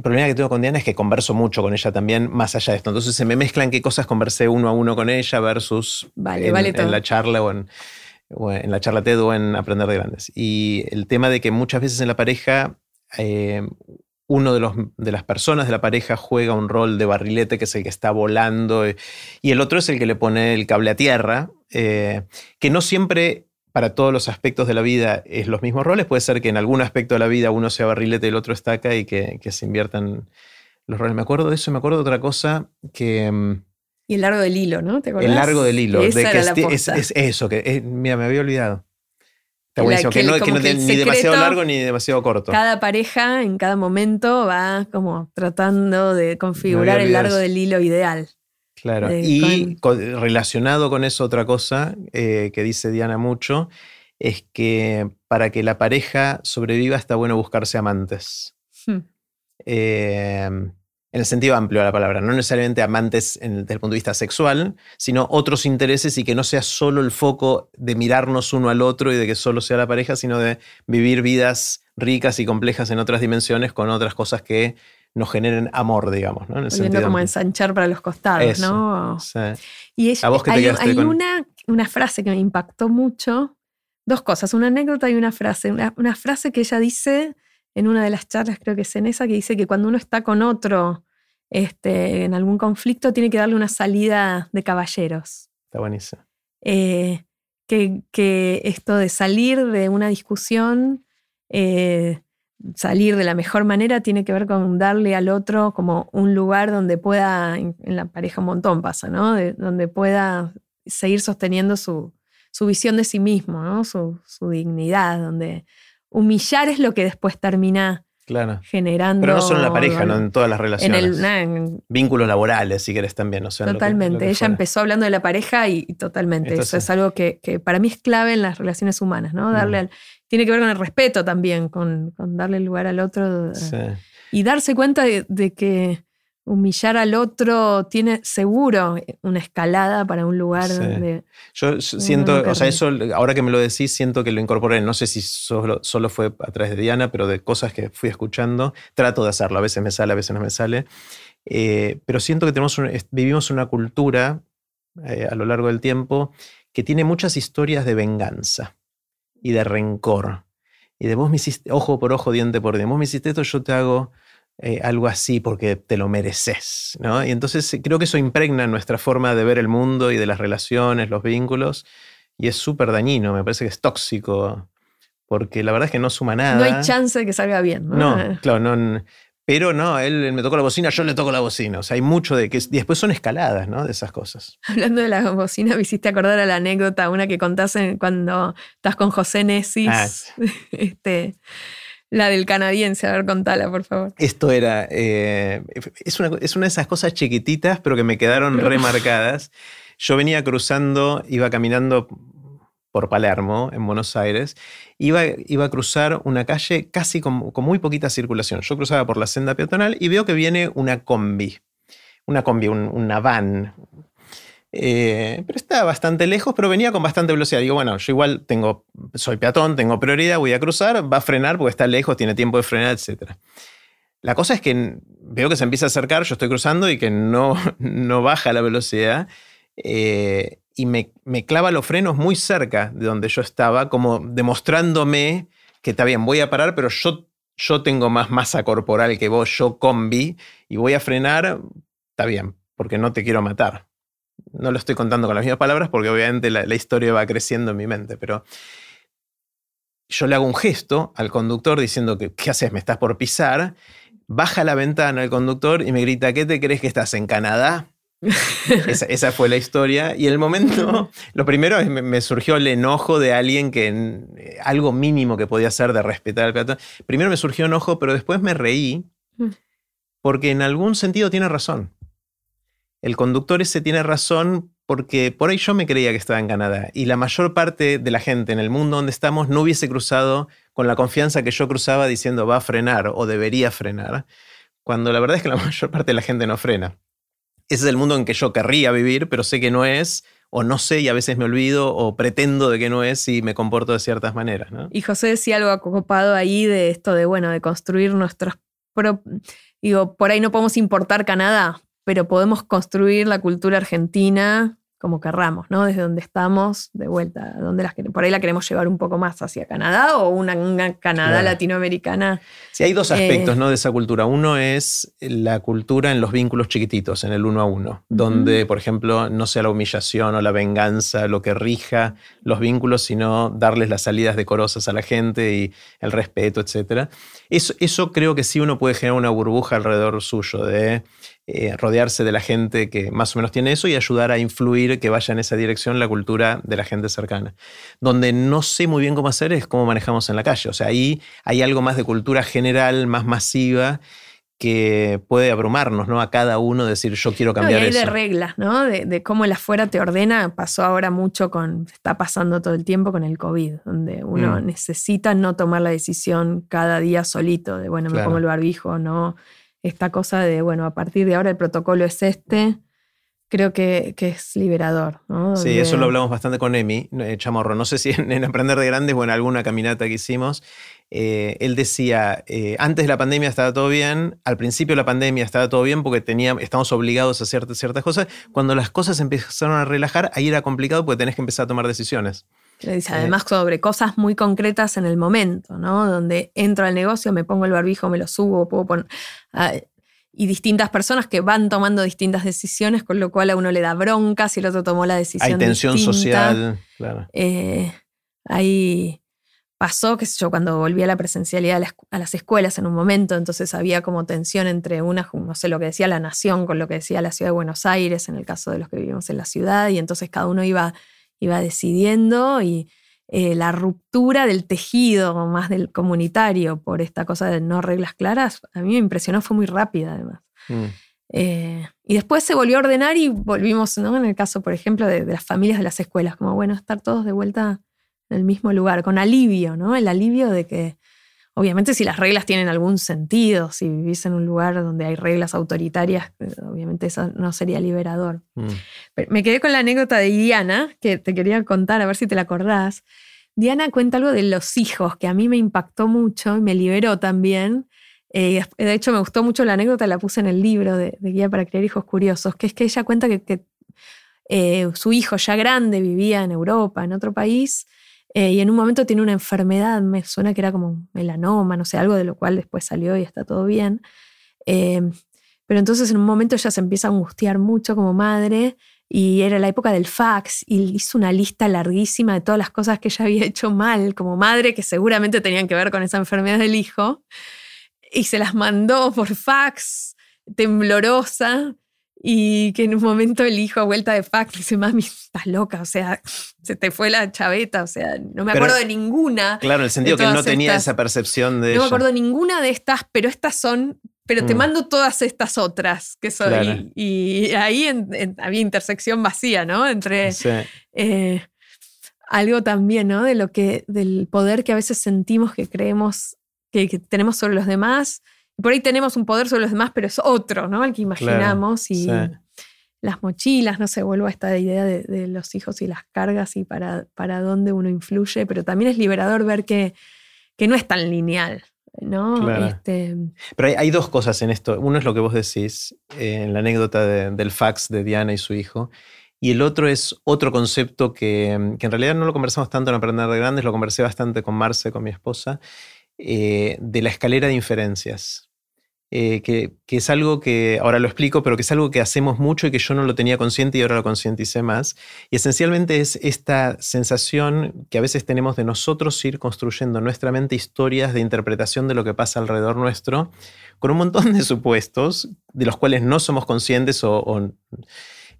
problema que tengo con Diana es que converso mucho con ella también, más allá de esto. Entonces se me mezclan qué cosas conversé uno a uno con ella versus vale, en, vale en la charla o en en la charla TED o en Aprender de Grandes. Y el tema de que muchas veces en la pareja eh, uno de, los, de las personas de la pareja juega un rol de barrilete, que es el que está volando, eh, y el otro es el que le pone el cable a tierra, eh, que no siempre para todos los aspectos de la vida es los mismos roles. Puede ser que en algún aspecto de la vida uno sea barrilete y el otro estaca y que, que se inviertan los roles. Me acuerdo de eso, me acuerdo de otra cosa que mm, y el largo del hilo, ¿no? ¿Te acordás? El largo del hilo. Esa de que era la es, es, eso, que mira, me había olvidado. Está buenísimo, que, no, que no ni demasiado largo ni demasiado corto. Cada pareja en cada momento va como tratando de configurar el largo del hilo ideal. Claro, y relacionado con eso otra cosa eh, que dice Diana mucho, es que para que la pareja sobreviva está bueno buscarse amantes. Hmm. Eh, en el sentido amplio de la palabra, no necesariamente amantes desde el punto de vista sexual, sino otros intereses y que no sea solo el foco de mirarnos uno al otro y de que solo sea la pareja, sino de vivir vidas ricas y complejas en otras dimensiones con otras cosas que nos generen amor, digamos. ¿no? En como ensanchar para los costados, ¿no? Y ella, vos hay, una, una, frase que me impactó mucho, dos cosas, una anécdota y una frase. Una, una frase que ella dice en una de las charlas, creo que es en esa, que dice que cuando uno está con otro este, en algún conflicto, tiene que darle una salida de caballeros. Está buenísimo. Eh, que, esto de salir de una discusión, eh, salir de la mejor manera, tiene que ver con darle al otro como un lugar donde pueda, en, la pareja un montón pasa, ¿no? donde pueda seguir sosteniendo su, visión de sí mismo, ¿no? su, su dignidad, donde humillar es lo que después termina generando. Pero no solo en la pareja, no en todas las relaciones. En Vínculos laborales, si querés también. totalmente. Ella empezó hablando de la pareja y, totalmente. Eso es algo que, para mí es clave en las relaciones humanas, ¿no? Darle al, tiene que ver con el respeto también, con, darle lugar al otro. Y darse cuenta de, que humillar al otro tiene seguro una escalada para un lugar de... Yo siento, o sea, eso, ahora que me lo decís, siento que lo incorporé. No sé si solo, solo fue a través de Diana, pero de cosas que fui escuchando. Trato de hacerlo. A veces me sale, a veces no me sale. Eh, pero siento que tenemos vivimos una cultura eh, a lo largo del tiempo que tiene muchas historias de venganza y de rencor. Y de vos me hiciste, ojo por ojo, diente por diente, vos me hiciste esto, yo te hago eh, algo así porque te lo mereces. ¿no? Y entonces creo que eso impregna nuestra forma de ver el mundo y de las relaciones, los vínculos, y es súper dañino, me parece que es tóxico, porque la verdad es que no suma nada. No hay chance de que salga bien. No, no claro, no, pero no, él, me tocó la bocina, yo le toco la bocina. O sea, hay mucho de que. Y después son escaladas, ¿no? De esas cosas. Hablando de la bocina, me hiciste acordar a la anécdota, una que contás cuando estás con José Nessis. Ah, este, la del canadiense, a ver, contala, por favor. Esto era. Eh, es, una, es una de esas cosas chiquititas, pero que me quedaron remarcadas. Yo venía cruzando, iba caminando por Palermo, en Buenos Aires, iba, iba a cruzar una calle casi con, muy poquita circulación. Yo cruzaba por la senda peatonal y veo que viene una combi, una combi, una van. Eh, pero está bastante lejos, pero venía con bastante velocidad. Digo, bueno, yo igual tengo, soy peatón, tengo prioridad, voy a cruzar, va a frenar porque está lejos, tiene tiempo de frenar, etc. La cosa es que veo que se empieza a acercar, yo estoy cruzando y que no, no baja la velocidad. Eh, y me, clava los frenos muy cerca de donde yo estaba, como demostrándome que está bien, voy a parar, pero yo, yo tengo más masa corporal que vos, yo combi, y voy a frenar, está bien, porque no te quiero matar. No lo estoy contando con las mismas palabras porque obviamente la, la historia va creciendo en mi mente, pero yo le hago un gesto al conductor diciendo que, ¿qué haces? ¿Me estás por pisar? Baja la ventana el conductor y me grita, ¿qué te crees que estás en Canadá? esa, fue la historia. Y el momento, lo primero es me, surgió el enojo de alguien que eh, algo mínimo que podía hacer de respetar al peatón. Primero me surgió enojo, pero después me reí mm. porque en algún sentido tiene razón. El conductor ese tiene razón porque por ahí yo me creía que estaba en Canadá y la mayor parte de la gente en el mundo donde estamos no hubiese cruzado con la confianza que yo cruzaba diciendo va a frenar o debería frenar, cuando la verdad es que la mayor parte de la gente no frena ese es el mundo en que yo querría vivir, pero sé que no es, o no sé y a veces me olvido, o pretendo de que no es y me comporto de ciertas maneras. Y José decía algo ocupado ahí de esto de, bueno, de construir nuestros... Digo, por ahí no podemos importar Canadá, pero podemos construir la cultura argentina como querramos, ¿no? Desde donde estamos, de vuelta, donde las, por ahí la queremos llevar un poco más hacia Canadá o una, Canadá latinoamericana. Sí, hay dos aspectos, eh, ¿no? De esa cultura. Uno es la cultura en los vínculos chiquititos, en el uno a uno, donde, por ejemplo, no sea la humillación o la venganza lo que rija los vínculos, sino darles las salidas decorosas a la gente y el respeto, etc. Eso, eso creo que sí uno puede generar una burbuja alrededor suyo de eh, rodearse de la gente que más o menos tiene eso y ayudar a influir que vaya en esa dirección la cultura de la gente cercana. Donde no sé muy bien cómo hacer es cómo manejamos en la calle. O sea, ahí hay algo más de cultura general, más masiva que puede abrumarnos, ¿no? A cada uno decir yo quiero cambiar no, y hay de reglas, ¿no? De, cómo el afuera te ordena, pasó ahora mucho con, está pasando todo el tiempo con el COVID, donde uno mm. necesita no tomar la decisión cada día solito, de bueno, me pongo el barbijo, no esta cosa de, bueno, a partir de ahora el protocolo es este, creo que, es liberador. Sí, eso lo hablamos bastante con Emi, eh, Chamorro. No sé si en, Aprender de Grandes o en alguna caminata que hicimos. Eh, él decía, eh, antes de la pandemia estaba todo bien, al principio de la pandemia estaba todo bien porque tenía, estamos obligados a hacer ciertas cosas. Cuando las cosas empezaron a relajar, ahí era complicado porque tenés que empezar a tomar decisiones. Dice, además sobre cosas muy concretas en el momento, ¿no? Donde entro al negocio, me pongo el barbijo, me lo subo, puedo poner... Ah, y distintas personas que van tomando distintas decisiones, con lo cual a uno le da bronca si el otro tomó la decisión. Hay tensión social, claro. Eh, ahí pasó, qué sé yo, cuando volví a la presencialidad a las, escuelas en un momento, entonces había como tensión entre una, no sé, lo que decía la nación con lo que decía la ciudad de Buenos Aires, en el caso de los que vivimos en la ciudad, y entonces cada uno iba iba decidiendo y eh, la ruptura del tejido más del comunitario por esta cosa de no reglas claras, a mí me impresionó, fue muy rápida además. Mm. Eh, y después se volvió a ordenar y volvimos, ¿no? En el caso, por ejemplo, de, las familias de las escuelas, como bueno, estar todos de vuelta en el mismo lugar, con alivio, ¿no? El alivio de que, obviamente, si las reglas tienen algún sentido, si vivís en un lugar donde hay reglas autoritarias, eh, obviamente eso no sería liberador. Mm. Pero me quedé con la anécdota de Diana, que te quería contar, a ver si te la acordás. Diana cuenta algo de los hijos, que a mí me impactó mucho y me liberó también. Eh, de hecho, me gustó mucho la anécdota, la puse en el libro de, de Guía para Crear Hijos Curiosos, que es que ella cuenta que, que, eh, su hijo ya grande vivía en Europa, en otro país, eh, y en un momento tiene una enfermedad, me suena que era como melanoma, no sé, algo de lo cual después salió y está todo bien. Eh, pero entonces en un momento ella se empieza a angustiar mucho como madre y era la época del fax y hizo una lista larguísima de todas las cosas que ella había hecho mal como madre que seguramente tenían que ver con esa enfermedad del hijo y se las mandó por fax temblorosa y que en un momento el hijo a vuelta de fax dice, mami, estás loca, o sea, se te fue la chaveta, o sea, no me Pero- acuerdo de ninguna. Claro, en el sentido que él no tenía esa percepción de No me acuerdo de ninguna de estas, pero estas son, pero te Mm. mando todas estas otras que son. Claro. Y, y ahí en- en- había intersección vacía, ¿no? Entre Sí. eh, algo también, ¿no? De lo que, del poder que a veces sentimos que creemos que, que tenemos sobre los demás. Por ahí tenemos un poder sobre los demás, pero es otro, ¿no? El que imaginamos. y sí. las mochilas, no sé, vuelvo a esta idea de, de los hijos y las cargas y para, para dónde uno influye, pero también es liberador ver que, que no es tan lineal, ¿no? Claro. Este, Pero hay, hay dos cosas en esto. Uno es lo que vos decís eh, en la anécdota de- del fax de Diana y su hijo. Y el otro es otro concepto que, que en realidad no lo conversamos tanto en Aprender de Grandes, lo conversé bastante con Marce, con mi esposa, eh, de la escalera de inferencias. Eh, que, que es algo que, ahora lo explico, pero que es algo que hacemos mucho y que yo no lo tenía consciente y ahora lo concienticé más. Y esencialmente es esta sensación que a veces tenemos de nosotros ir construyendo en nuestra mente historias de interpretación de lo que pasa alrededor nuestro, con un montón de supuestos de los cuales no somos conscientes o... o,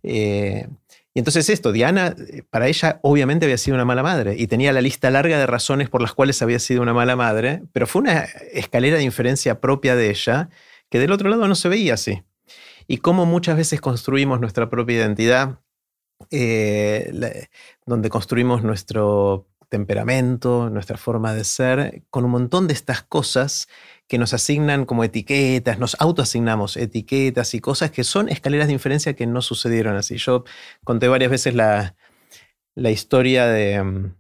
eh, y entonces esto, Diana, eh, para ella obviamente había sido una mala madre y tenía la lista larga de razones por las cuales había sido una mala madre, pero fue una escalera de inferencia propia de ella que del otro lado no se veía así. Y cómo muchas veces construimos nuestra propia identidad, eh, donde construimos nuestro temperamento, nuestra forma de ser, con un montón de estas cosas que nos asignan como etiquetas, nos autoasignamos etiquetas y cosas que son escaleras de inferencia que no sucedieron así. Yo conté varias veces la, la historia de, mm,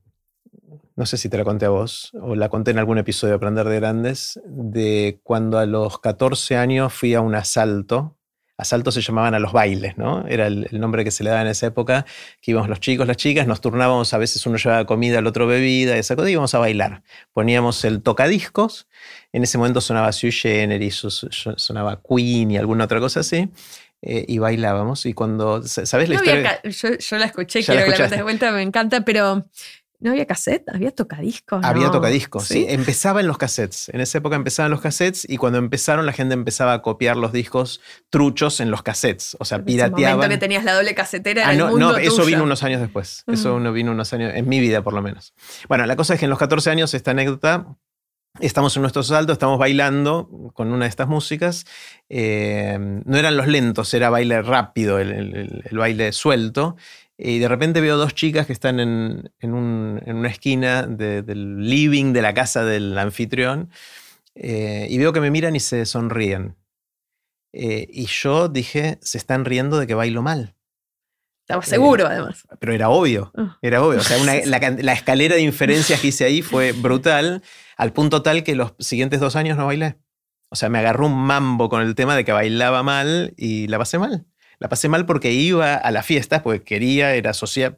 no sé si te la conté a vos, o la conté en algún episodio de Aprender de Grandes, de cuando a los 14 años fui a un asalto. Asaltos se llamaban a los bailes, ¿no? Era el, el nombre que se le daba en esa época, que íbamos los chicos, las chicas, nos turnábamos, a veces uno llevaba comida, el otro bebida, esa cosa, y íbamos a bailar. Poníamos el tocadiscos, en ese momento sonaba Sui Generis, sonaba Queen y alguna otra cosa así, eh, y bailábamos. Y cuando, ¿sabes la no historia? yo, yo la escuché, quiero que la de vuelta, me encanta, pero no había cassette, había tocadiscos. Había no. tocadiscos, sí. Empezaba en los cassettes. En esa época empezaban los cassettes y cuando empezaron la gente empezaba a copiar los discos truchos en los cassettes. O sea, Ese momento pirateaban. que tenías la doble casetera Ah, en el no, mundo no, eso tuyo. vino unos años después. Eso Ujú. no vino unos años, en mi vida por lo menos. Bueno, la cosa es que en los 14 años, esta anécdota, estamos en nuestro salto, estamos bailando con una de estas músicas. eh, no eran los lentos, era baile rápido, el, el- el- baile suelto. Y de repente veo dos chicas que están en, en un- en una esquina de- del living de la casa del anfitrión. eh, y veo que me miran y se sonríen. Eh, y yo dije, se están riendo de que bailo mal Estaba seguro, además. pero era obvio, Ah. era obvio. O sea, una- la, la escalera de inferencias que hice ahí fue brutal, al punto tal que los siguientes dos años no bailé. O sea, me agarró un mambo con el tema de que bailaba mal y la pasé mal. La pasé mal porque iba a las fiestas, porque quería, era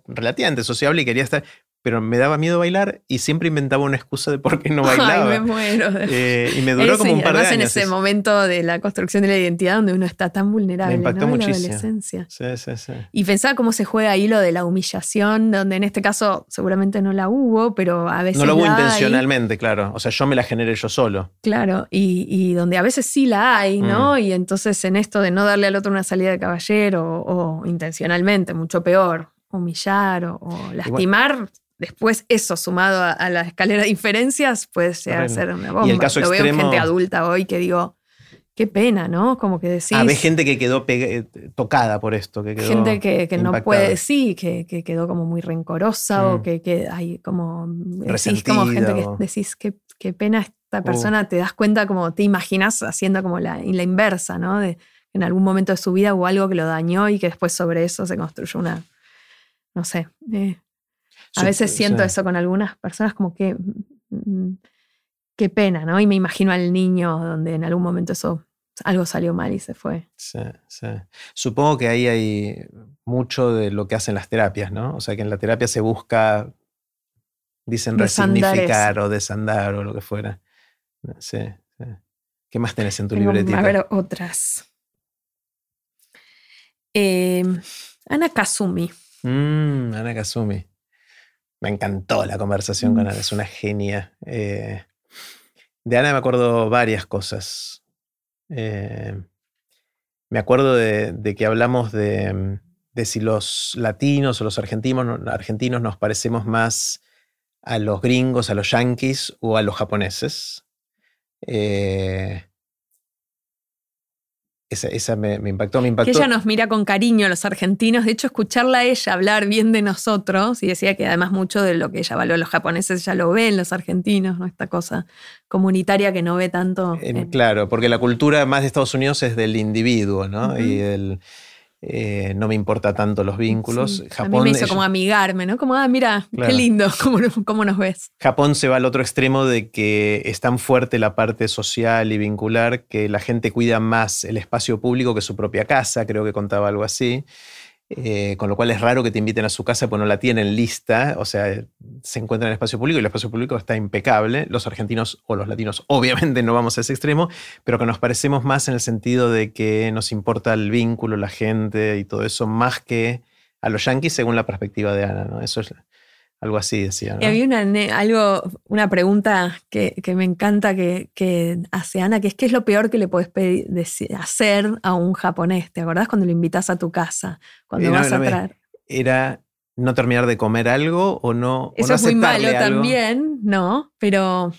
relativamente sociable y quería estar, pero me daba miedo bailar y siempre inventaba una excusa de por qué no bailaba. Ay, me muero. Eh, y me duró como un par de años. en ese eso. momento de la construcción de la identidad donde uno está tan vulnerable, Me impactó ¿no? En la muchísimo. adolescencia. Sí, sí, sí. Y pensaba cómo se juega ahí lo de la humillación, donde en este caso seguramente no la hubo, pero a veces No lo hubo la hay. intencionalmente, claro. O sea, yo me la generé yo solo. Claro, y, y donde a veces sí la hay, ¿no? Mm. Y entonces en esto de no darle al otro una salida de caballero o, intencionalmente, mucho peor, humillar o, o lastimar, después eso sumado a, a la escalera de inferencias puede Horrible. ser una bomba. Y el caso Lo veo en extremo- gente adulta hoy que digo, qué pena, ¿no? Como que decís. Ah, ves gente que quedó eh, tocada por esto, que quedó gente que, que no puede, sí, que, que quedó como muy rencorosa o Mm. que, que hay como. Decís como gente que decís, qué, qué pena esta Uh. persona, te das cuenta como te imaginas haciendo como la, la inversa, ¿no? De en algún momento de su vida hubo algo que lo dañó y que después sobre eso se construyó una. No sé. eh, a veces siento sí. eso con algunas personas como que. mm, Qué pena, ¿no? Y me imagino al niño donde en algún momento eso. Algo salió mal y se fue. Sí, sí. Supongo que ahí hay mucho de lo que hacen las terapias, ¿no? O sea, que en la terapia se busca, dicen, Desandar resignificar o desandar o lo que fuera. Sí, sí. ¿Qué más tenés en tu Tengo, libretita? A ver, otras. Eh, Ana Kazumi. Mm, Ana Kazumi. Me encantó la conversación Mm. con Ana, es una genia. Eh, de Ana me acuerdo varias cosas. Eh, me acuerdo de, de que hablamos de, de si los latinos o los argentinos, argentinos nos parecemos más a los gringos, a los yanquis o a los japoneses. Eh, esa esa me, me impactó, me Que impactó. ella nos mira con cariño, los argentinos. De hecho, escucharla a ella hablar bien de nosotros, y decía que además mucho de lo que ella valora a los japoneses, ya lo ven los argentinos, ¿no? Esta cosa comunitaria que no ve tanto. En- claro, porque la cultura más de Estados Unidos es del individuo, ¿no? Y el, eh, no me importa tanto los vínculos. Sí, a Japón, mí me hizo ella- como amigarme, ¿no? Como, ah, mira, Claro. qué lindo, cómo, cómo nos ves. Japón se va al otro extremo de que es tan fuerte la parte social y vincular que la gente cuida más el espacio público que su propia casa, creo que contaba algo así. Eh, con lo cual es raro que te inviten a su casa porque no la tienen lista, o sea, se encuentra en el espacio público y el espacio público está impecable. Los argentinos o los latinos obviamente no vamos a ese extremo, pero que nos parecemos más en el sentido de que nos importa el vínculo, la gente y todo eso, más que a los yanquis según la perspectiva de Ana, ¿no? Eso es algo así, decía. ¿no? Y había una, algo, una pregunta que, que me encanta que, que hace Ana, que es ¿qué es lo peor que le podés pedir- hacer a un japonés? ¿Te acordás cuando lo invitas a tu casa? Cuando no, vas no a traer. era no terminar de comer algo o no. o Eso no es muy malo algo. también, ¿no? Pero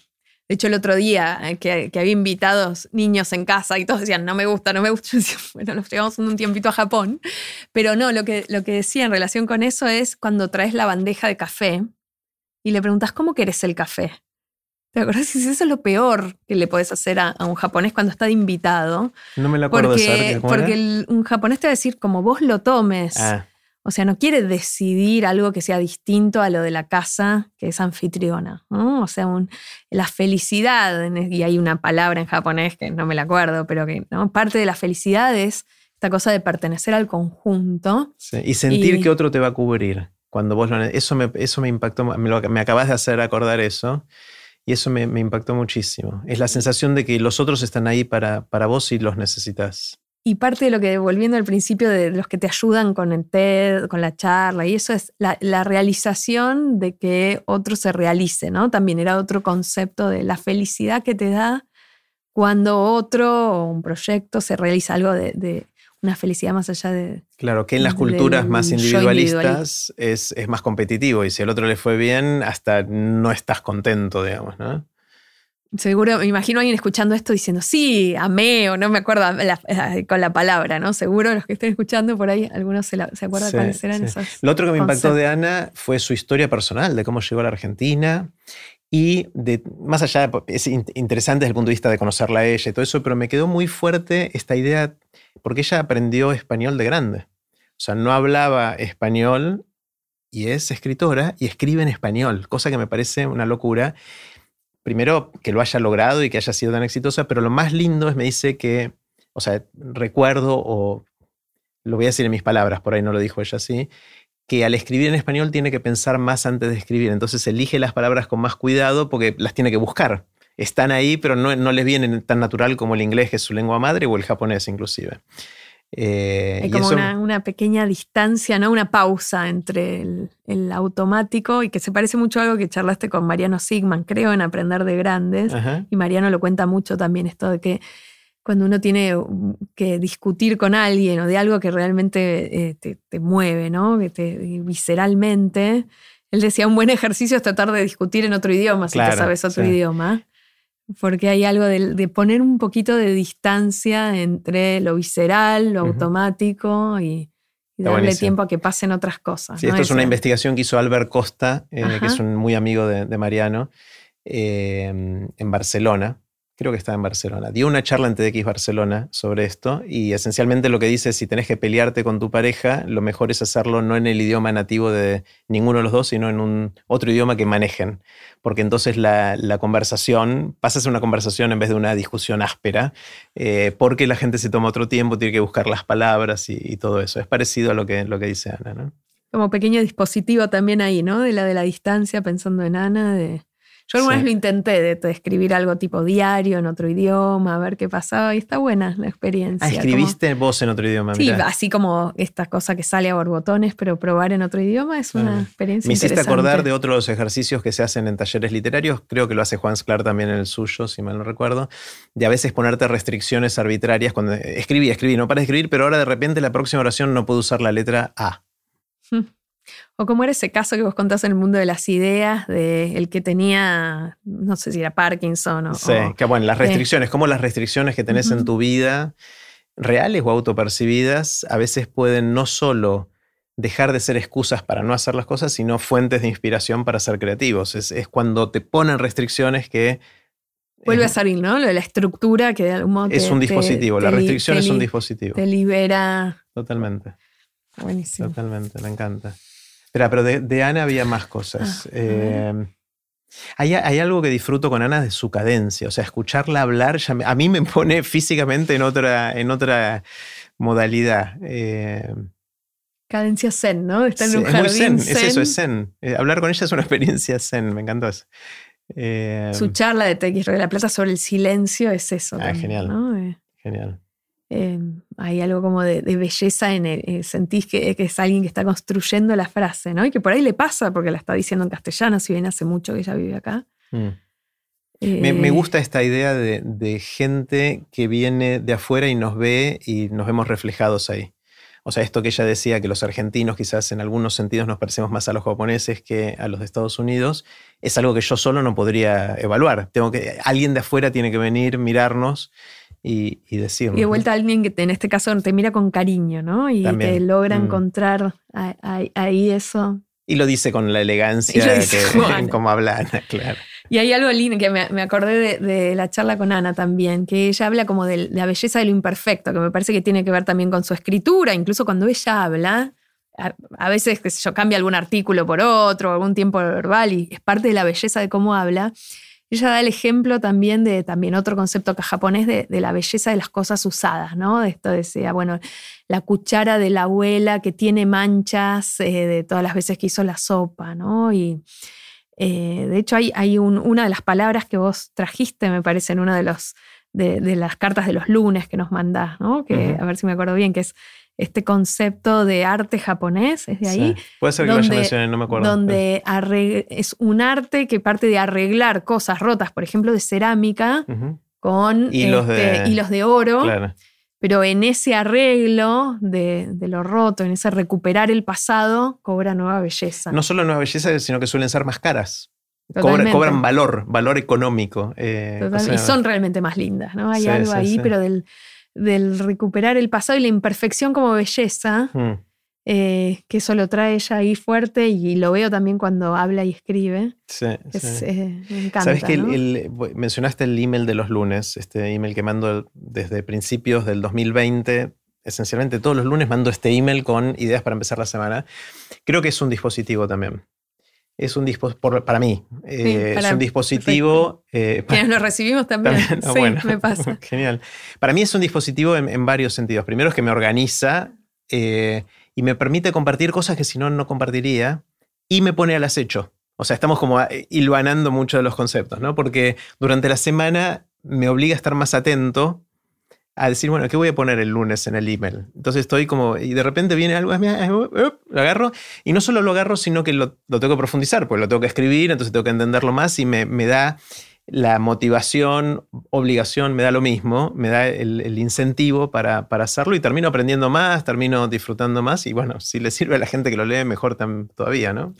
de hecho el otro día eh, que, que había invitados niños en casa y todos decían, no me gusta, no me gusta. Yo decía, bueno, los llevamos un tiempito a Japón. Pero no, lo que, lo que decía en relación con eso es cuando traes la bandeja de café y le preguntas, ¿cómo querés el café? ¿Te acuerdas? Eso es lo peor que le podés hacer a, a un japonés cuando está de invitado. No me lo acuerdo de saber Porque, que- ¿cómo porque el- un japonés te va a decir, como vos lo tomes. Ah, O sea, no quiere decidir algo que sea distinto a lo de la casa que es anfitriona. ¿no? O sea, un- la felicidad, y hay una palabra en japonés que no me la acuerdo, pero que ¿no? parte de la felicidad es esta cosa de pertenecer al conjunto. sí. Y sentir Y- que otro te va a cubrir cuando vos lo Eso me, eso me impactó, me, lo- me acabas de hacer acordar eso. Y eso me, me impactó muchísimo. Es la sensación de que los otros están ahí para, para vos si los necesitas. Y parte de lo que, volviendo al principio, de los que te ayudan con el TED, con la charla, y eso es la, la realización de que otro se realice, ¿no? También era otro concepto de la felicidad que te da cuando otro o un proyecto se realiza algo de, de una felicidad más allá de... Claro, que en las culturas más individualistas es, es más competitivo y si al otro le fue bien, hasta no estás contento, digamos, ¿no? Seguro, me imagino a alguien escuchando esto diciendo, sí, amé, o no me acuerdo la- eh, con la palabra, ¿no? Seguro los que estén escuchando por ahí, algunos se, la- se acuerdan Sí, cuáles eran sí. esos. Lo otro que me impactó de Ana fue su historia personal, de cómo llegó a la Argentina y de, más allá, es in- interesante desde el punto de vista de conocerla a ella y todo eso, pero me quedó muy fuerte esta idea, porque ella aprendió español de grande. O sea, no hablaba español y es escritora y escribe en español, cosa que me parece una locura. Primero, que lo haya logrado y que haya sido tan exitosa, pero lo más lindo es, me dice que, o sea, recuerdo o lo voy a decir en mis palabras, por ahí no lo dijo ella así, que al escribir en español tiene que pensar más antes de escribir. Entonces elige las palabras con más cuidado porque las tiene que buscar. Están ahí, pero no, no les vienen tan natural como el inglés, que es su lengua madre, o el japonés inclusive. Eh, Hay como eso- una, una pequeña distancia, ¿no? Una pausa entre el, el automático y que se parece mucho a algo que charlaste con Mariano Sigman, creo, en Aprender de Grandes. Ajá. Y Mariano lo cuenta mucho también, esto de que cuando uno tiene que discutir con alguien o de algo que realmente eh, te, te mueve, ¿no? Que te, visceralmente. Él decía, un buen ejercicio es tratar de discutir en otro idioma, si te sabes otro sí. idioma. Porque hay algo de, poner un poquito de distancia entre lo visceral, lo automático y, darle tiempo a que pasen otras cosas. Sí, esto es una investigación que hizo Albert Costa, eh, que es un muy amigo de, Mariano, eh, en Barcelona creo que estaba en Barcelona, dio una charla en TDX Barcelona sobre esto y esencialmente lo que dice es si tenés que pelearte con tu pareja, lo mejor es hacerlo no en el idioma nativo de ninguno de los dos, sino en un otro idioma que manejen, porque entonces la, conversación pasa a ser una conversación en vez de una discusión áspera, eh, porque la gente se toma otro tiempo, tiene que buscar las palabras y, todo eso. Es parecido a lo que, lo que dice Ana, ¿no? Como pequeño dispositivo también ahí, ¿no? De la de la distancia, pensando en Ana, de yo alguna vez lo intenté de, escribir algo tipo diario en otro idioma, a ver qué pasaba, y está buena la experiencia. Ah, escribiste vos en otro idioma. Sí, así como esta cosa que sale a borbotones, pero probar en otro idioma es una experiencia. Me hiciste acordar de otros ejercicios que se hacen en talleres literarios, creo que lo hace Juan Sclar también en el suyo, si mal no recuerdo, de a veces ponerte restricciones arbitrarias cuando escribí, escribí, no para escribir, pero ahora de repente la próxima oración no puedo usar la letra A. O como era ese caso que vos contás en el mundo de las ideas, de el que tenía, no sé si era Parkinson o... Sí, que bueno, las restricciones, como las restricciones que tenés en tu vida, reales o autopercibidas, a veces pueden no solo dejar de ser excusas para no hacer las cosas, sino fuentes de inspiración para ser creativos. Es, cuando te ponen restricciones que... Vuelve a salir, ¿no? Lo de la estructura que de algún modo... Es un dispositivo, la restricción es un dispositivo. Te libera. Totalmente. Buenísimo. Totalmente, me encanta pero de, Ana había más cosas. Ah, em, hay, algo que disfruto con Ana de su cadencia, o sea, escucharla hablar a mí me pone físicamente en otra, en otra modalidad. Em. Cadencia zen, ¿no? Está en un jardín es zen, es eso, es zen. Eh, hablar con ella es una experiencia zen, me encantó eso. Em. su charla de TX de la Plata sobre el silencio es eso. Ah, genial. Eh. Genial. Em, hay algo como de, belleza en el, eh, sentís que, es alguien que está construyendo la frase, ¿no? Y que por ahí le pasa porque la está diciendo en castellano, si bien hace mucho que ella vive acá. Mm. me, eh, gusta esta idea de, gente que viene de afuera y nos ve y nos vemos reflejados ahí. O sea, esto que ella decía, que los argentinos quizás en algunos sentidos nos parecemos más a los japoneses que a los de Estados Unidos, es algo que yo solo no podría evaluar. Tengo que, alguien de afuera tiene que venir, mirarnos y, y decirlo. Y de vuelta a alguien que en este caso te mira con cariño, ¿no? Y que logra mm. encontrar ahí eso. Y lo dice con la elegancia que, como habla Ana, claro. Y hay algo lindo que me, acordé de, la charla con Ana también, que ella habla como de, la belleza de lo imperfecto, que me parece que tiene que ver también con su escritura, incluso cuando ella habla, a, veces, que yo, cambia algún artículo por otro, algún tiempo verbal, y es parte de la belleza de cómo habla. Ella da el ejemplo también de también otro concepto japonés de, de, la belleza de las cosas usadas, ¿no? De esto decía, bueno, la cuchara de la abuela que tiene manchas eh, de todas las veces que hizo la sopa, ¿no? Y eh, de hecho hay, hay una de las palabras que vos trajiste, me parece, en una de, los, de, las cartas de los lunes que nos mandás, ¿no? Que, A ver si me acuerdo bien, que es este concepto de arte japonés, es de ahí. Puede ser que donde, lo mencioné, no me acuerdo. Donde es un arte que parte de arreglar cosas rotas, por ejemplo, de cerámica, con hilos, de, hilos de oro. Pero en ese arreglo de, lo roto, en ese recuperar el pasado, cobra nueva belleza. No solo nueva belleza, sino que suelen ser más caras. Cobran, valor, valor económico. Eh, y son realmente más lindas, ¿no? Hay algo ahí, pero del, del recuperar el pasado y la imperfección como belleza, hmm. eh, que eso lo trae ella ahí fuerte y lo veo también cuando habla y escribe. Sí, eh, me encanta. Sabes que mencionaste el email de los lunes, este email que mando desde principios del 2020. Esencialmente todos los lunes mando este email con ideas para empezar la semana. Creo que es un dispositivo también es un dispositivo, para mí, eh, es un dispositivo... Eh, Quienes lo recibimos también, sí, me pasa. Genial. Para mí es un dispositivo en, varios sentidos. Primero es que me organiza eh, y me permite compartir cosas que si no, no compartiría y me pone al acecho. O sea, estamos como hilvanando mucho de los conceptos, ¿no? Porque durante la semana me obliga a estar más atento a decir, bueno, ¿qué voy a poner el lunes en el email? Entonces estoy como, y de repente viene algo, lo agarro, y no solo lo agarro, sino que lo, tengo que profundizar, pues lo tengo que escribir, entonces tengo que entenderlo más y me, da la motivación, obligación, me da lo mismo, me da el, incentivo para, para, hacerlo y termino aprendiendo más, termino disfrutando más y bueno, si le sirve a la gente que lo lee, mejor todavía, ¿no?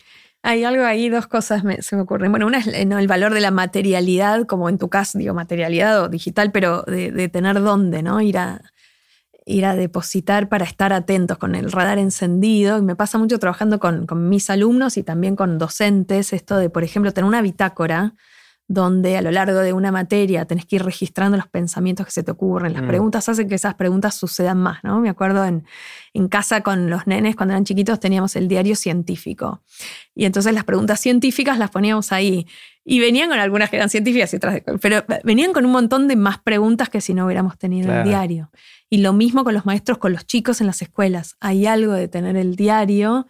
Hay algo ahí, dos cosas se me ocurren. Bueno, una es el valor de la materialidad, como en tu caso, digo, materialidad o digital, pero de, tener dónde, ¿no? Ir a, ir a depositar para estar atentos con el radar encendido. Y me pasa mucho trabajando con, con mis alumnos y también con docentes, esto de, por ejemplo, tener una bitácora donde a lo largo de una materia tenés que ir registrando los pensamientos que se te ocurren. Las mm. preguntas hacen que esas preguntas sucedan más, ¿no? Me acuerdo en, en, casa con los nenes, cuando eran chiquitos, teníamos el diario científico. Y entonces las preguntas científicas las poníamos ahí. Y venían con algunas que eran científicas y otras, pero venían con un montón de más preguntas que si no hubiéramos tenido el diario. Y lo mismo con los maestros, con los chicos en las escuelas. Hay algo de tener el diario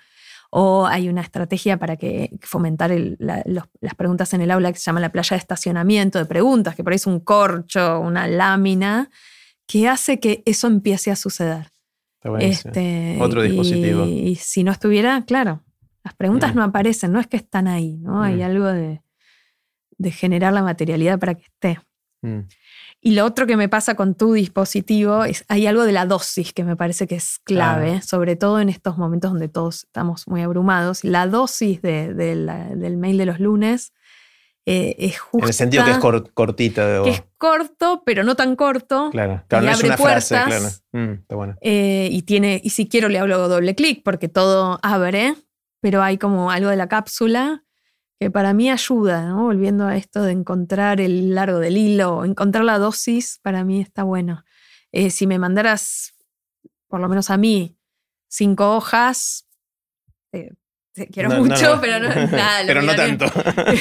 o hay una estrategia para que fomentar las preguntas en el aula que se llama la playa de estacionamiento de preguntas, que por ahí es un corcho, una lámina, que hace que eso empiece a suceder. Este, Otro dispositivo. Y, si no estuviera, claro, las preguntas mm. no aparecen, no es que están ahí, ¿no? Hay mm. algo de, generar la materialidad para que esté. Mm. Y lo otro que me pasa con tu dispositivo es, hay algo de la dosis que me parece que es clave, sobre todo en estos momentos donde todos estamos muy abrumados. La dosis del mail de los lunes eh, es justa. En el sentido que es cortita. Que es corto, pero no tan corto. Claro, claro no es una frase, claro. Mm, está bueno. Eh, y, tiene, y si quiero le hablo doble clic porque todo abre, pero hay como algo de la cápsula que para mí ayuda, ¿no? volviendo a esto de encontrar el largo del hilo, encontrar la dosis, para mí está bueno. Eh, si me mandaras, por lo menos a mí, cinco hojas, te quiero mucho, pero no, nada, pero no tanto.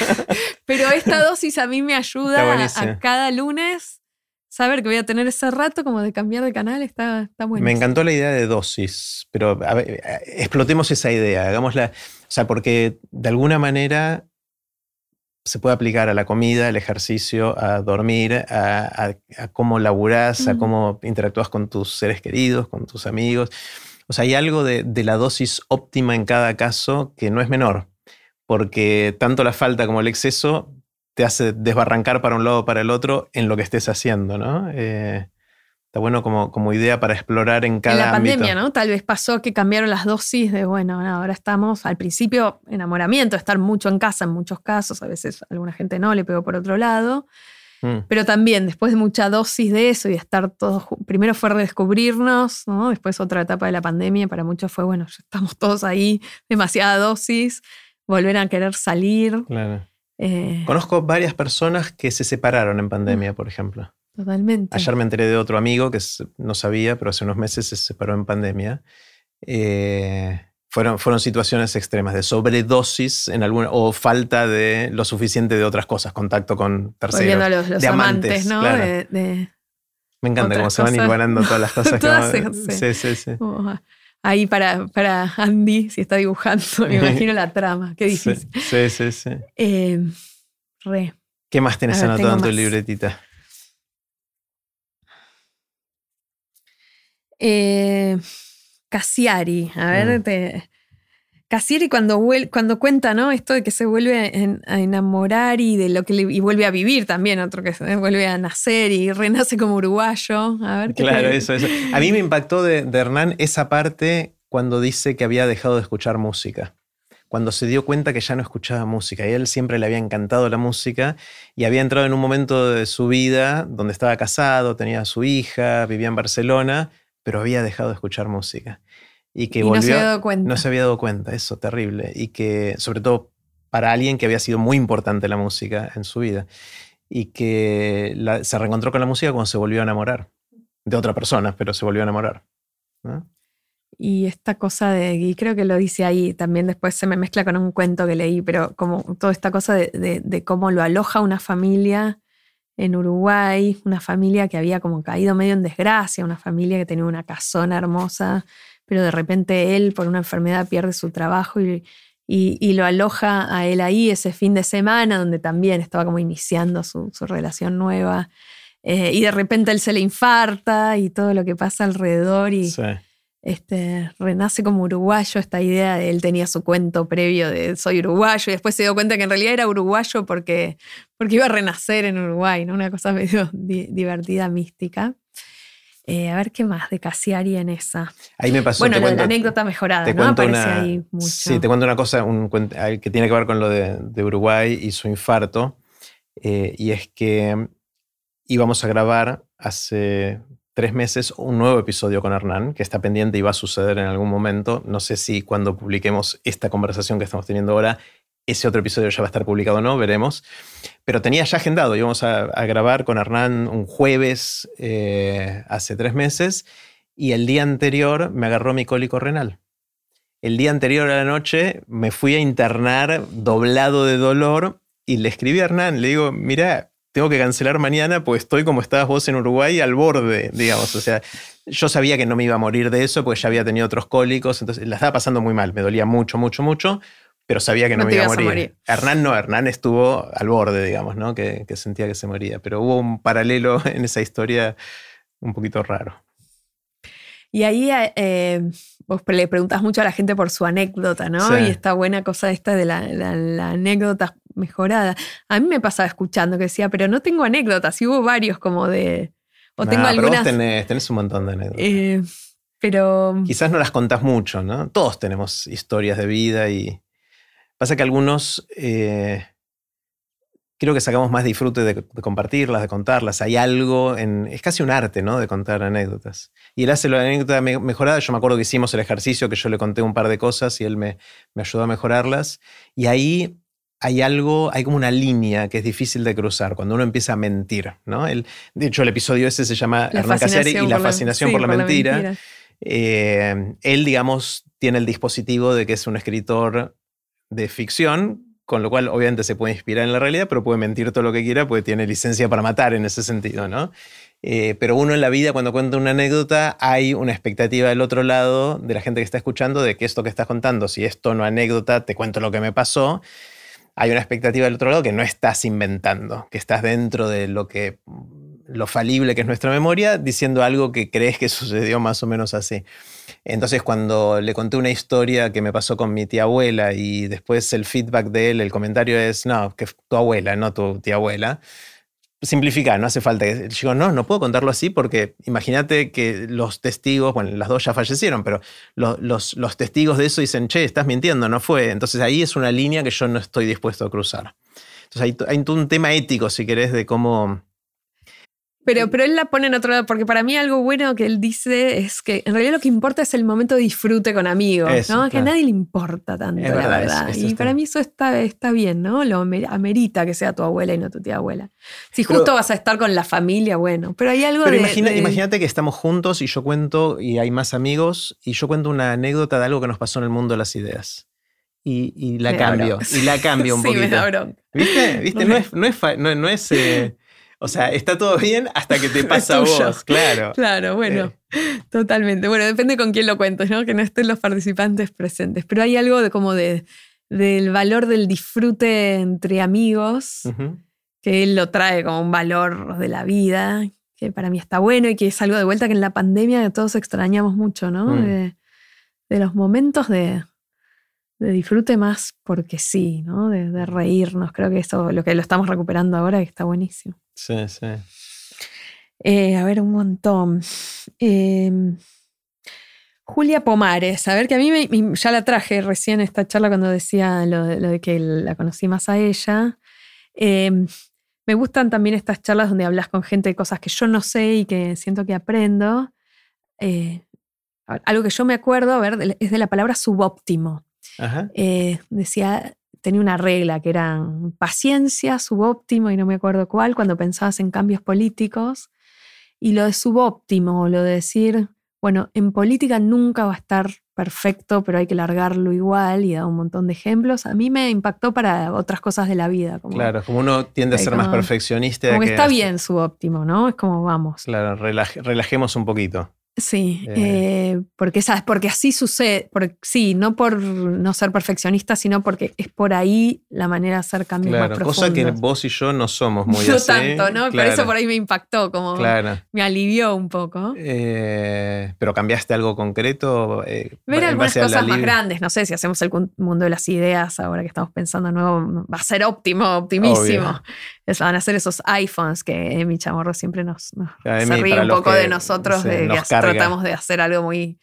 pero esta dosis a mí me ayuda a, cada lunes saber que voy a tener ese rato como de cambiar de canal está, está bueno. Me encantó la idea de dosis, pero explotemos esa idea, hagámosla, o sea, porque de alguna manera se puede aplicar a la comida, al ejercicio, a dormir, a, cómo laburás, a cómo interactúas con tus seres queridos, con tus amigos. O sea, hay algo de, de, la dosis óptima en cada caso que no es menor, porque tanto la falta como el exceso te hace desbarrancar para un lado o para el otro en lo que estés haciendo, ¿no? Eh, está bueno como, como idea para explorar en cada En la pandemia, ¿no? Tal vez pasó que cambiaron las dosis de, bueno, ahora estamos al principio enamoramiento, estar mucho en casa en muchos casos, a veces alguna gente no, le pegó por otro lado. Mm. Pero también después de mucha dosis de eso y estar todos, primero fue redescubrirnos, ¿no? después otra etapa de la pandemia, para muchos fue, bueno, ya estamos todos ahí, demasiada dosis, volver a querer salir. Claro. Eh, Conozco varias personas que se separaron en pandemia, por ejemplo. Totalmente. Ayer me enteré de otro amigo que no sabía, pero hace unos meses se separó en pandemia. Eh, fueron, fueron situaciones extremas de sobredosis en alguna, o falta de lo suficiente de otras cosas, contacto con terceros. A los, de amantes, ¿no? me encanta cómo se van igualando todas las cosas. que sí, sí, sí. ahí para, para Andy, si está dibujando, me imagino la trama. Qué difícil. Sí, sí, sí. Eh, re. ¿Qué más tenés anotado en tu libretita? Eh, Cassiari, a ver, mm. Cassiari cuando, cuando cuenta ¿no? esto de que se vuelve a enamorar y de lo que y vuelve a vivir también, otro que se vuelve a nacer y renace como uruguayo. A ver, claro, eso, eso. A mí me impactó de, Hernán esa parte cuando dice que había dejado de escuchar música cuando se dio cuenta que ya no escuchaba música. Y a él siempre le había encantado la música y había entrado en un momento de su vida donde estaba casado, tenía a su hija, vivía en Barcelona pero había dejado de escuchar música. Y que volvió. No se había dado cuenta. No se había dado cuenta, eso, terrible. Y que, sobre todo para alguien que había sido muy importante la música en su vida. Y que se reencontró con la música cuando se volvió a enamorar. De otra persona, pero se volvió a enamorar. Y esta cosa de, y creo que lo dice ahí, también después se me mezcla con un cuento que leí, pero como toda esta cosa de, de cómo lo aloja una familia en Uruguay, una familia que había como caído medio en desgracia, una familia que tenía una casona hermosa, pero de repente él por una enfermedad pierde su trabajo y, y, lo aloja a él ahí ese fin de semana, donde también estaba como iniciando su, su relación nueva. Eh, y de repente él se le infarta y todo lo que pasa alrededor y, este, renace como uruguayo, esta idea de él tenía su cuento previo de soy uruguayo y después se dio cuenta que en realidad era uruguayo porque, porque iba a renacer en Uruguay, ¿no? una cosa medio divertida, mística. Eh, a ver qué más de Casiari en esa. Ahí me pasó. Bueno, la anécdota mejorada, ¿no? Aparece ahí mucho. Sí, te cuento una cosa que tiene que ver con lo de, Uruguay y su infarto. Eh, y es que íbamos a grabar hace tres meses un nuevo episodio con Hernán, que está pendiente y va a suceder en algún momento. No sé si cuando publiquemos esta conversación que estamos teniendo ahora, ese otro episodio ya va a estar publicado o no, veremos. Pero tenía ya agendado, íbamos a, grabar con Hernán un jueves eh, hace tres meses y el día anterior me agarró mi cólico renal. El día anterior a la noche me fui a internar doblado de dolor y le escribí a Hernán, le digo, mira, tengo que cancelar mañana porque estoy como estabas vos en Uruguay al borde, digamos. O sea, yo sabía que no me iba a morir de eso porque ya había tenido otros cólicos, entonces la estaba pasando muy mal, me dolía mucho, mucho, mucho, pero sabía que no, me iba a morir. Hernán no, Hernán estuvo al borde, digamos, ¿no? Que, sentía que se moría, pero hubo un paralelo en esa historia un poquito raro. Y ahí eh, vos le preguntás mucho a la gente por su anécdota, ¿no? Y esta buena cosa esta de la, la anécdota mejorada. A mí me pasaba escuchando que decía, pero no tengo anécdotas, y hubo varios como de... O tengo algunas... Pero vos tenés, un montón de anécdotas. Eh, pero... Quizás no las contás mucho, ¿no? Todos tenemos historias de vida y... Pasa que algunos... Eh, creo que sacamos más disfrute de, compartirlas, de contarlas. Hay algo en. Es casi un arte, ¿no? De contar anécdotas. Y él hace la anécdota mejorada. Yo me acuerdo que hicimos el ejercicio, que yo le conté un par de cosas y él me, me ayudó a mejorarlas. Y ahí hay algo, hay como una línea que es difícil de cruzar cuando uno empieza a mentir, ¿no? El, de hecho, el episodio ese se llama Hernán Caseri y la fascinación por, la, mentira. Eh, él, digamos, tiene el dispositivo de que es un escritor de ficción, con lo cual obviamente se puede inspirar en la realidad, pero puede mentir todo lo que quiera, porque tiene licencia para matar en ese sentido, ¿no? Eh, pero uno en la vida, cuando cuenta una anécdota, hay una expectativa del otro lado, de la gente que está escuchando, de que esto que estás contando, si es tono anécdota, te cuento lo que me pasó, hay una expectativa del otro lado que no estás inventando, que estás dentro de lo que lo falible que es nuestra memoria, diciendo algo que crees que sucedió más o menos así. Entonces, cuando le conté una historia que me pasó con mi tía abuela y después el feedback de él, el comentario es, no, que tu abuela, no tu tía abuela, simplificar, no hace falta. Digo, no, no puedo contarlo así porque imagínate que los testigos, bueno, las dos ya fallecieron, pero los, los, testigos de eso dicen, che, estás mintiendo, no fue. Entonces ahí es una línea que yo no estoy dispuesto a cruzar. Entonces hay, hay un tema ético, si querés, de cómo pero, pero él la pone en otro lado, porque para mí algo bueno que él dice es que en realidad lo que importa es el momento de disfrute con amigos, ¿no? Que a nadie le importa tanto, la verdad. y para mí eso está, está bien, ¿no? Lo amerita que sea tu abuela y no tu tía abuela. Si justo vas a estar con la familia, bueno, pero hay algo pero imagínate que estamos juntos y yo cuento, y hay más amigos, y yo cuento una anécdota de algo que nos pasó en el mundo de las ideas. Y, la cambio, y la cambio un sí, poquito. Me ¿Viste? ¿Viste? No, es, no es, no, es eh, o sea, está todo bien hasta que te pasa a vos, claro. Claro, bueno, totalmente. Bueno, depende con quién lo cuento, ¿no? Que no estén los participantes presentes. Pero hay algo de como de, del valor del disfrute entre amigos, que él lo trae como un valor de la vida, que para mí está bueno y que es algo de vuelta que en la pandemia todos extrañamos mucho, ¿no? Mm. De, de, los momentos de, de disfrute más porque sí, ¿no? De, reírnos. Creo que eso, lo que lo estamos recuperando ahora, está buenísimo. Sí, sí. Eh, a ver, un montón. Em, Julia Pomares, a ver que a mí ya la traje recién esta charla cuando decía lo de, que la conocí más a ella. Em, me gustan también estas charlas donde hablas con gente de cosas que yo no sé y que siento que aprendo. Eh, algo que yo me acuerdo, a ver, es de la palabra subóptimo. Eh, decía, tenía una regla que era paciencia, subóptimo y no me acuerdo cuál, cuando pensabas en cambios políticos. Y lo de subóptimo, lo de decir, bueno, en política nunca va a estar perfecto, pero hay que largarlo igual y da un montón de ejemplos. A mí me impactó para otras cosas de la vida. claro, como uno tiende a ser más perfeccionista. Como que, está bien subóptimo, ¿no? Es como vamos. Claro, relajemos un poquito. Sí, eh. Eh, porque, ¿sabes? porque así sucede, sí, no por no ser perfeccionista, sino porque es por ahí la manera de hacer cambios más profundos. Cosa que vos y yo no somos muy no así. tanto, ¿no? Por eso por ahí me impactó, como me alivió un poco. Eh, pero cambiaste algo concreto. Ver algunas cosas más grandes, no sé si hacemos el mundo de las ideas ahora que estamos pensando nuevo, va a ser óptimo, optimísimo. Van a hacer esos iPhones que mi chamorro siempre nos, se ríe un poco de nosotros, de que tratamos de hacer algo muy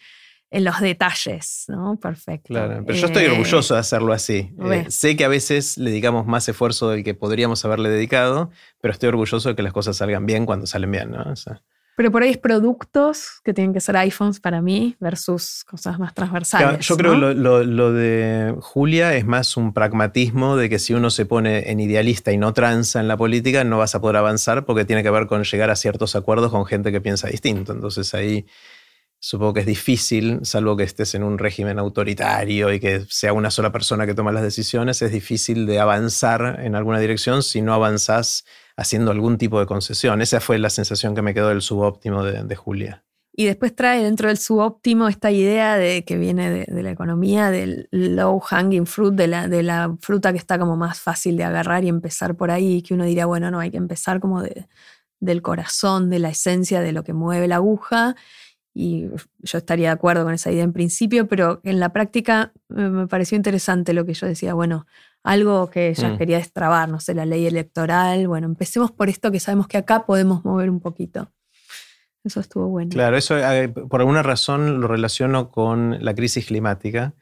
en los detalles, ¿no? Perfecto. Claro, pero yo estoy eh, orgulloso de hacerlo así. Eh, sé que a veces le dedicamos más esfuerzo del que podríamos haberle dedicado, pero estoy orgulloso de que las cosas salgan bien cuando salen bien, ¿no? Pero por ahí es productos que tienen que ser iPhones para mí versus cosas más transversales. yo creo que lo, lo, de Julia es más un pragmatismo de que si uno se pone en idealista y no tranza en la política, no vas a poder avanzar porque tiene que ver con llegar a ciertos acuerdos con gente que piensa distinto. Entonces ahí supongo que es difícil, salvo que estés en un régimen autoritario y que sea una sola persona que toma las decisiones, es difícil de avanzar en alguna dirección si no avanzás haciendo algún tipo de concesión. Esa fue la sensación que me quedó del subóptimo de, Julia. Y después trae dentro del subóptimo esta idea de que viene de, la economía, del low hanging fruit, de la, de la, fruta que está como más fácil de agarrar y empezar por ahí, que uno diría, bueno, no, hay que empezar como del corazón, de la esencia de lo que mueve la aguja y yo estaría de acuerdo con esa idea en principio, pero en la práctica me pareció interesante lo que yo decía, bueno, algo que ella mm. quería destrabar, no sé, la ley electoral, bueno, empecemos por esto que sabemos que acá podemos mover un poquito. Eso estuvo bueno. Claro, eso eh, por alguna razón lo relaciono con la crisis climática.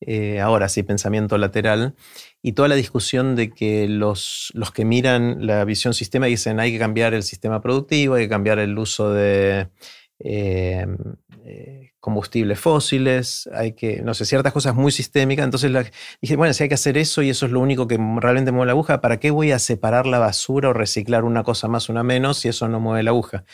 Eh, ahora sí, pensamiento lateral, y toda la discusión de que los, los que miran la visión sistema dicen hay que cambiar el sistema productivo, hay que cambiar el uso de eh, eh, combustibles fósiles, hay que, no sé, ciertas cosas muy sistémicas. Entonces dije, bueno, si hay que hacer eso y eso es lo único que realmente mueve la aguja, ¿para qué voy a separar la basura o reciclar una cosa más, una menos, si eso no mueve la aguja?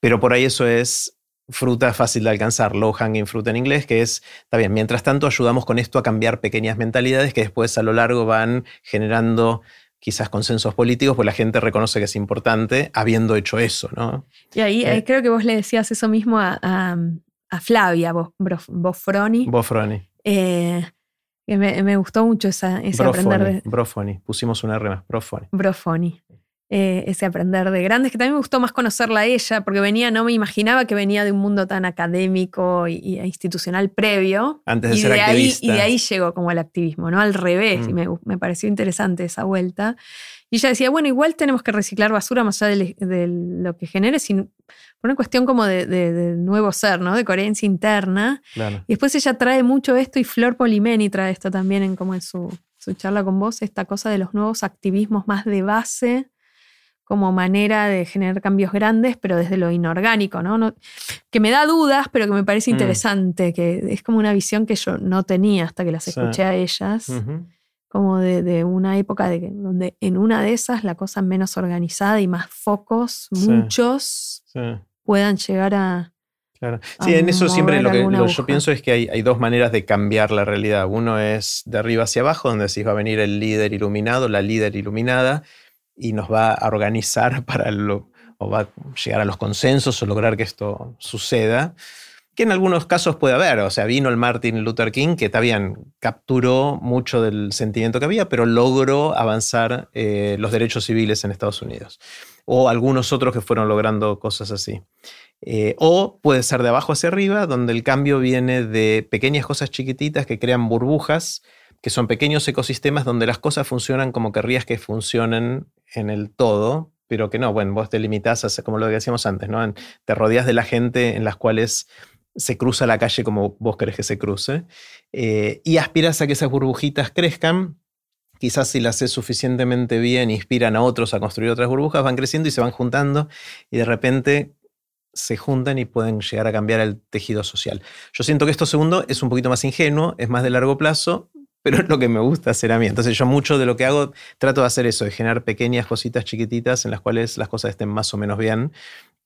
Pero por ahí eso es fruta fácil de alcanzar, low hanging fruit en inglés, que es, está bien, mientras tanto ayudamos con esto a cambiar pequeñas mentalidades que después a lo largo van generando quizás consensos políticos, pues la gente reconoce que es importante habiendo hecho eso, ¿no? Y ahí, eh, creo que vos le decías eso mismo a, a, Flavia Bofroni. Bofroni. Eh, me, me, gustó mucho esa, ese aprender de... Brofoni, pusimos una R más, Brofoni. Brofoni. Eh, ese aprender de grandes, que también me gustó más conocerla a ella, porque venía, no me imaginaba que venía de un mundo tan académico y, institucional previo. Antes de y ser de activista. Ahí, y de ahí llegó como el activismo, ¿no? Al revés, y mm. me, pareció interesante esa vuelta. Y ella decía, bueno, igual tenemos que reciclar basura más allá de, lo que genere, sin, por una cuestión como de, nuevo ser, ¿no? De coherencia interna. Y después ella trae mucho esto, y Flor Polimeni trae esto también en como en su, su charla con vos, esta cosa de los nuevos activismos más de base, como manera de generar cambios grandes, pero desde lo inorgánico, ¿no? que me da dudas, pero que me parece mm. interesante, que es como una visión que yo no tenía hasta que las escuché a ellas, como de, una época de, donde en una de esas la cosa menos organizada y más focos, muchos, puedan llegar a... Claro. Sí, en eso siempre lo que yo pienso es que hay, hay, dos maneras de cambiar la realidad. Uno es de arriba hacia abajo, donde si va a venir el líder iluminado, la líder iluminada, y nos va a organizar para lo, o va a llegar a los consensos o lograr que esto suceda, que en algunos casos puede haber. O sea, vino el Martin Luther King, que también capturó mucho del sentimiento que había, pero logró avanzar eh, los derechos civiles en Estados Unidos. O algunos otros que fueron logrando cosas así. Eh, o puede ser de abajo hacia arriba, donde el cambio viene de pequeñas cosas chiquititas que crean burbujas que son pequeños ecosistemas donde las cosas funcionan como querrías que funcionen en el todo, pero que no, bueno, vos te limitás a, como lo que decíamos antes, ¿no? Te rodeas de la gente en las cuales se cruza la calle como vos querés que se cruce, eh, y aspiras a que esas burbujitas crezcan. Quizás si las haces suficientemente bien, inspiran a otros a construir otras burbujas, van creciendo y se van juntando, y de repente se juntan y pueden llegar a cambiar el tejido social. Yo siento que esto segundo es un poquito más ingenuo, es más de largo plazo, pero es lo que me gusta hacer a mí. Entonces yo mucho de lo que hago trato de hacer eso, de generar pequeñas cositas chiquititas en las cuales las cosas estén más o menos bien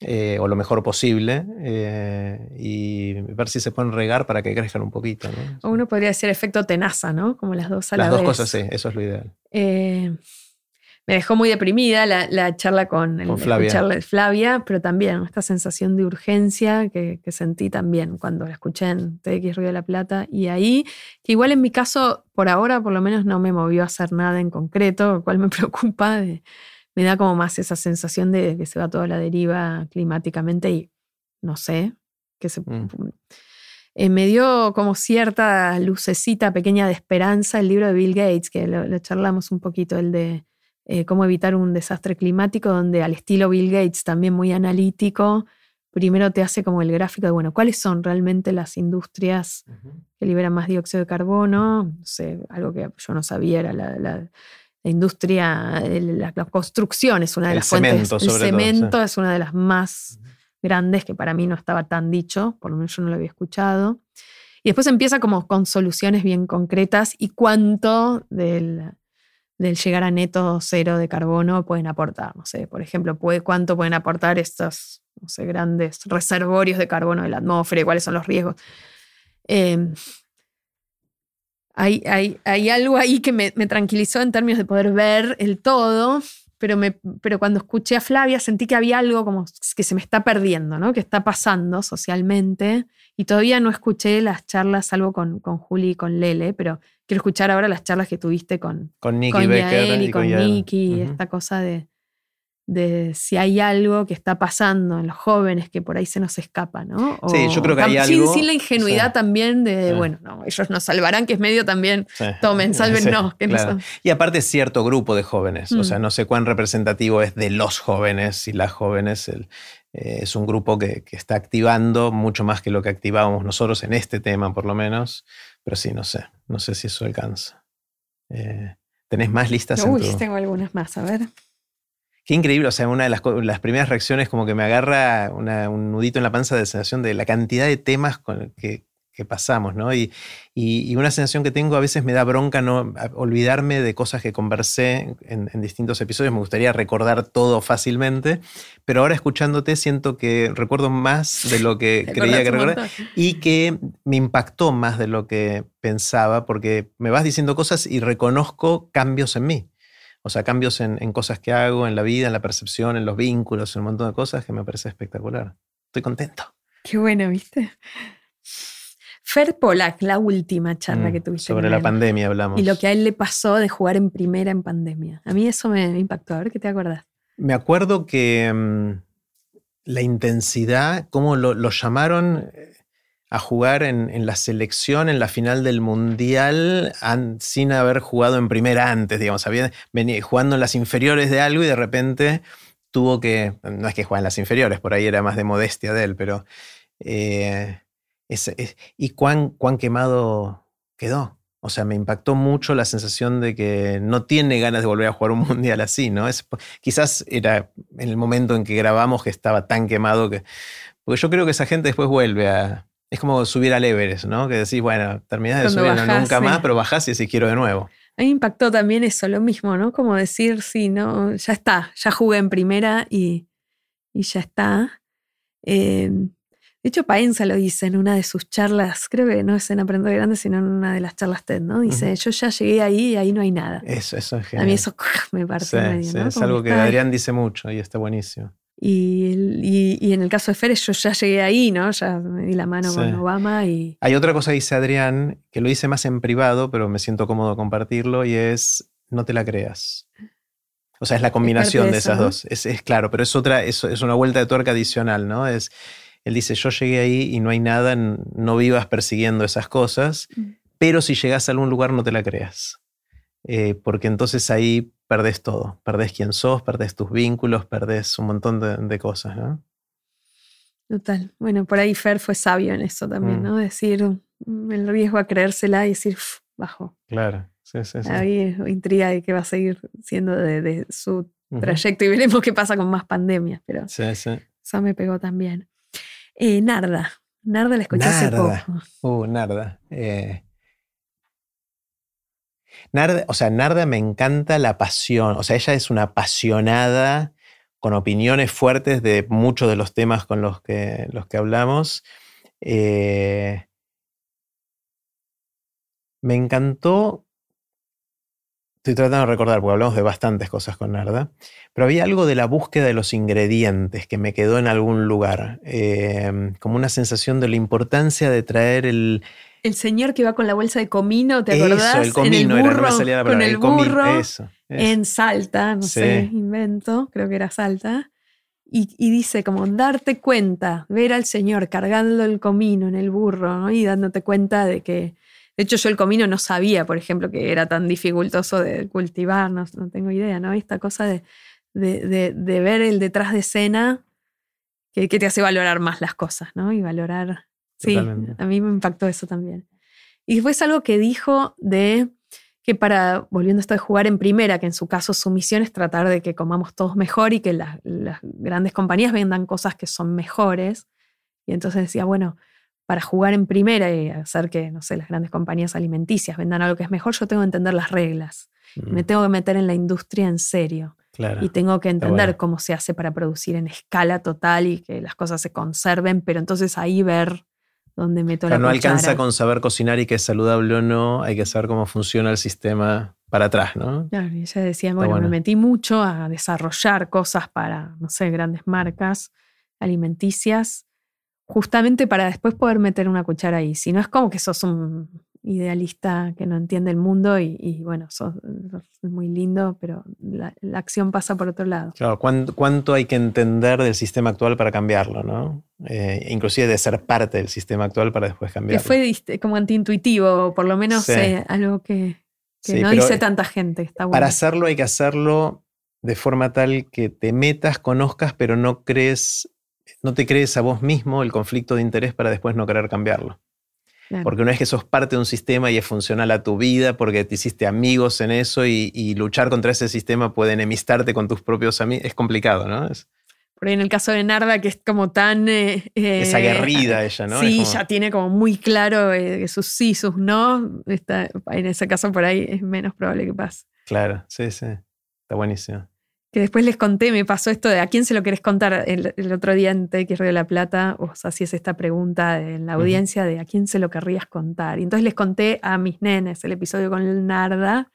eh, o lo mejor posible eh, y ver si se pueden regar para que crezcan un poquito. O uno podría decir efecto tenaza, ¿no? Como las dos a las la dos cosas, sí, eso es lo ideal. Eh, me dejó muy deprimida la, charla con, Flavia. pero también esta sensación de urgencia que, sentí también cuando la escuché en TX Río de la Plata. Y ahí, que igual en mi caso, por ahora por lo menos no me movió a hacer nada en concreto, lo cual me preocupa. me da como más esa sensación de que se va toda la deriva climáticamente y no sé, que se... Mm. Eh, me dio como cierta lucecita pequeña de esperanza el libro de Bill Gates, que lo charlamos un poquito, el de eh, cómo evitar un desastre climático, donde al estilo Bill Gates, también muy analítico, primero te hace como el gráfico de, bueno, cuáles son realmente las industrias que liberan más dióxido de carbono. No sé, algo que yo no sabía era la, industria, la, construcción es una de las cemento, fuentes. el cemento es una de las más grandes que para mí no estaba tan dicho, por lo menos yo no lo había escuchado. Y después empieza como con soluciones bien concretas y cuánto del, del llegar a neto cero de carbono pueden aportar. No sé, por ejemplo, cuánto pueden aportar estos no sé, grandes reservorios de carbono de la atmósfera y cuáles son los riesgos. Em, hay, hay, hay, algo ahí que me, me, tranquilizó en términos de poder ver el todo, pero, me, pero cuando escuché a Flavia sentí que había algo como que se me está perdiendo, ¿no? que está pasando socialmente. Y todavía no escuché las charlas, salvo con, con Juli y con Lele, pero quiero escuchar ahora las charlas que tuviste con, con Nicky Becker y, con, Nicky, esta cosa de, de si hay algo que está pasando en los jóvenes que por ahí se nos escapa, ¿no? sí, yo creo que hay sin, algo. Sin la ingenuidad también de, bueno, no, ellos nos salvarán, que es medio también, tomen, sálvennos. Que Y aparte cierto grupo de jóvenes, o sea, mm. no sé cuán representativo es de los jóvenes y las jóvenes. El, eh, es un grupo que, que, está activando mucho más que lo que activábamos nosotros en este tema, por lo menos. Pero sí, no sé, no sé si eso alcanza. Eh, ¿Tenés más listas? Uy, tengo algunas más, a ver. Qué increíble, o sea, una de las, las primeras reacciones como que me agarra un nudito en la panza de sensación de la cantidad de temas con que, que pasamos, ¿no? Y, y, una sensación que tengo a veces me da bronca no olvidarme de cosas que conversé en, distintos episodios. Me gustaría recordar todo fácilmente, pero ahora escuchándote siento que recuerdo más de lo que creía que recordar y que me impactó más de lo que pensaba, porque me vas diciendo cosas y reconozco cambios en mí. O sea, cambios en, cosas que hago, en la vida, en la percepción, en los vínculos, en un montón de cosas que me parece espectacular. Estoy contento. Qué bueno, ¿viste? Fer Polak, la última charla mm, que tuviste. Sobre la pandemia hablamos. Y lo que a él le pasó de jugar en primera en pandemia. A mí eso me, impactó. A ver qué te acuerdas. Me acuerdo que mm, la intensidad, cómo lo, lo llamaron a jugar en, la selección, en la final del Mundial, sin haber jugado en primera antes, digamos. Había venido jugando en las inferiores de algo y de repente tuvo que, no es que juegue en las inferiores, por ahí era más de modestia de él, pero... Eh, y cuán, cuán quemado quedó. O sea, me impactó mucho la sensación de que no tiene ganas de volver a jugar un mundial así, ¿no? Es, quizás era en el momento en que grabamos que estaba tan quemado que... Porque yo creo que esa gente después vuelve a, es como subir al Everest, ¿no? Que decís, bueno, terminás de subir nunca más, pero bajás y decís, quiero de nuevo. A mí impactó también eso, lo mismo, ¿no? Como decir, sí, no, ya está, ya jugué en primera y, ya está. Em, de hecho, Paenza lo dice en una de sus charlas, creo que no es en Aprender Grande, sino en una de las charlas TED, ¿no? Dice, yo ya llegué ahí y ahí no hay nada. Eso, eso es genial. A mí eso me parte medio, ¿no? Es algo que Adrián dice mucho y está buenísimo. Y, y, en el caso de Fer, yo ya llegué ahí, ¿no? Ya me di la mano con Obama y... Hay otra cosa que dice Adrián, que lo dice más en privado, pero me siento cómodo compartirlo, y es, no te la creas. O sea, es la combinación de, esas dos. Es, es, claro, pero es otra, es, es, una vuelta de tuerca adicional, ¿no? Es, él dice, yo llegué ahí y no hay nada, no vivas persiguiendo esas cosas, mm. pero si llegas a algún lugar no te la creas. Eh, porque entonces ahí perdés todo. Perdés quién sos, perdés tus vínculos, perdés un montón de, cosas, ¿no? Total. Bueno, por ahí Fer fue sabio en eso también, mm. ¿no? Decir mm, el riesgo a creérsela y decir, bajo. Claro, sí, sí, sí. Ahí intriga de qué va a seguir siendo de, su trayecto y veremos qué pasa con más pandemias, pero sí, sí. eso me pegó también. Eh, Narda. Narda la escuché hace poco. Uh, Narda. Eh, Narda, o sea, Narda me encanta la pasión, o sea, ella es una apasionada con opiniones fuertes de muchos de los temas con los que, los que hablamos. Eh, me encantó, estoy tratando de recordar, porque hablamos de bastantes cosas con Narda, pero había algo de la búsqueda de los ingredientes que me quedó en algún lugar, eh, como una sensación de la importancia de traer el, el señor que va con la bolsa de comino, ¿te acordás? Eso, el comino en el burro, era, Con el, burro en Salta, no sé, invento, creo que era Salta. Y, dice como darte cuenta, ver al señor cargando el comino en el burro ¿no? y dándote cuenta de que De hecho, yo el comino no sabía, por ejemplo, que era tan dificultoso de cultivar, no, no tengo idea, ¿no? Esta cosa de, de, de, ver el detrás de escena que, que, te hace valorar más las cosas, ¿no? Y valorar. Sí, a mí me impactó eso también. Y después algo que dijo de que para, volviendo a esto de jugar en primera, que en su caso su misión es tratar de que comamos todos mejor y que las, las grandes compañías vendan cosas que son mejores. Y entonces decía, bueno, para jugar en primera y hacer que, no sé, las grandes compañías alimenticias vendan algo que es mejor, yo tengo que entender las reglas. Me mm. tengo que meter en la industria en serio. y tengo que entender cómo se hace para producir en escala total y que las cosas se conserven, pero entonces ahí ver donde meto la No alcanza con saber cocinar y que es saludable o no, hay que saber cómo funciona el sistema para atrás, ¿no? Claro, y ella decía, bueno, me metí mucho a desarrollar cosas para, no sé, grandes marcas alimenticias, justamente para después poder meter una cuchara ahí. Si no es como que sos un idealista que no entiende el mundo y, bueno, sos, muy lindo, pero la, acción pasa por otro lado. Claro, ¿cuánto, hay que entender del sistema actual para cambiarlo, no? Eh, inclusive de ser parte del sistema actual para después cambiarlo. Que fue como antiintuitivo, por lo menos eh, algo que, no dice tanta gente. Está Para hacerlo hay que hacerlo de forma tal que te metas, conozcas, pero no crees, no te crees a vos mismo el conflicto de interés para después no querer cambiarlo. Porque una vez que sos parte de un sistema y es funcional a tu vida, porque te hiciste amigos en eso y, luchar contra ese sistema puede enemistarte con tus propios amigos, es complicado, ¿no? Es, por ahí en el caso de Narda, que es como tan... Eh, es aguerrida ella, ¿no? Sí, ya tiene como muy claro eh, sus sí, sus no. Está, en ese caso por ahí es menos probable que pase. Claro, sí, sí. Está buenísimo que después les conté, me pasó esto de a quién se lo querés contar el, otro día en TX Río de la Plata, si es esta pregunta en la audiencia de a quién se lo querrías contar. Y entonces les conté a mis nenes el episodio con el Narda,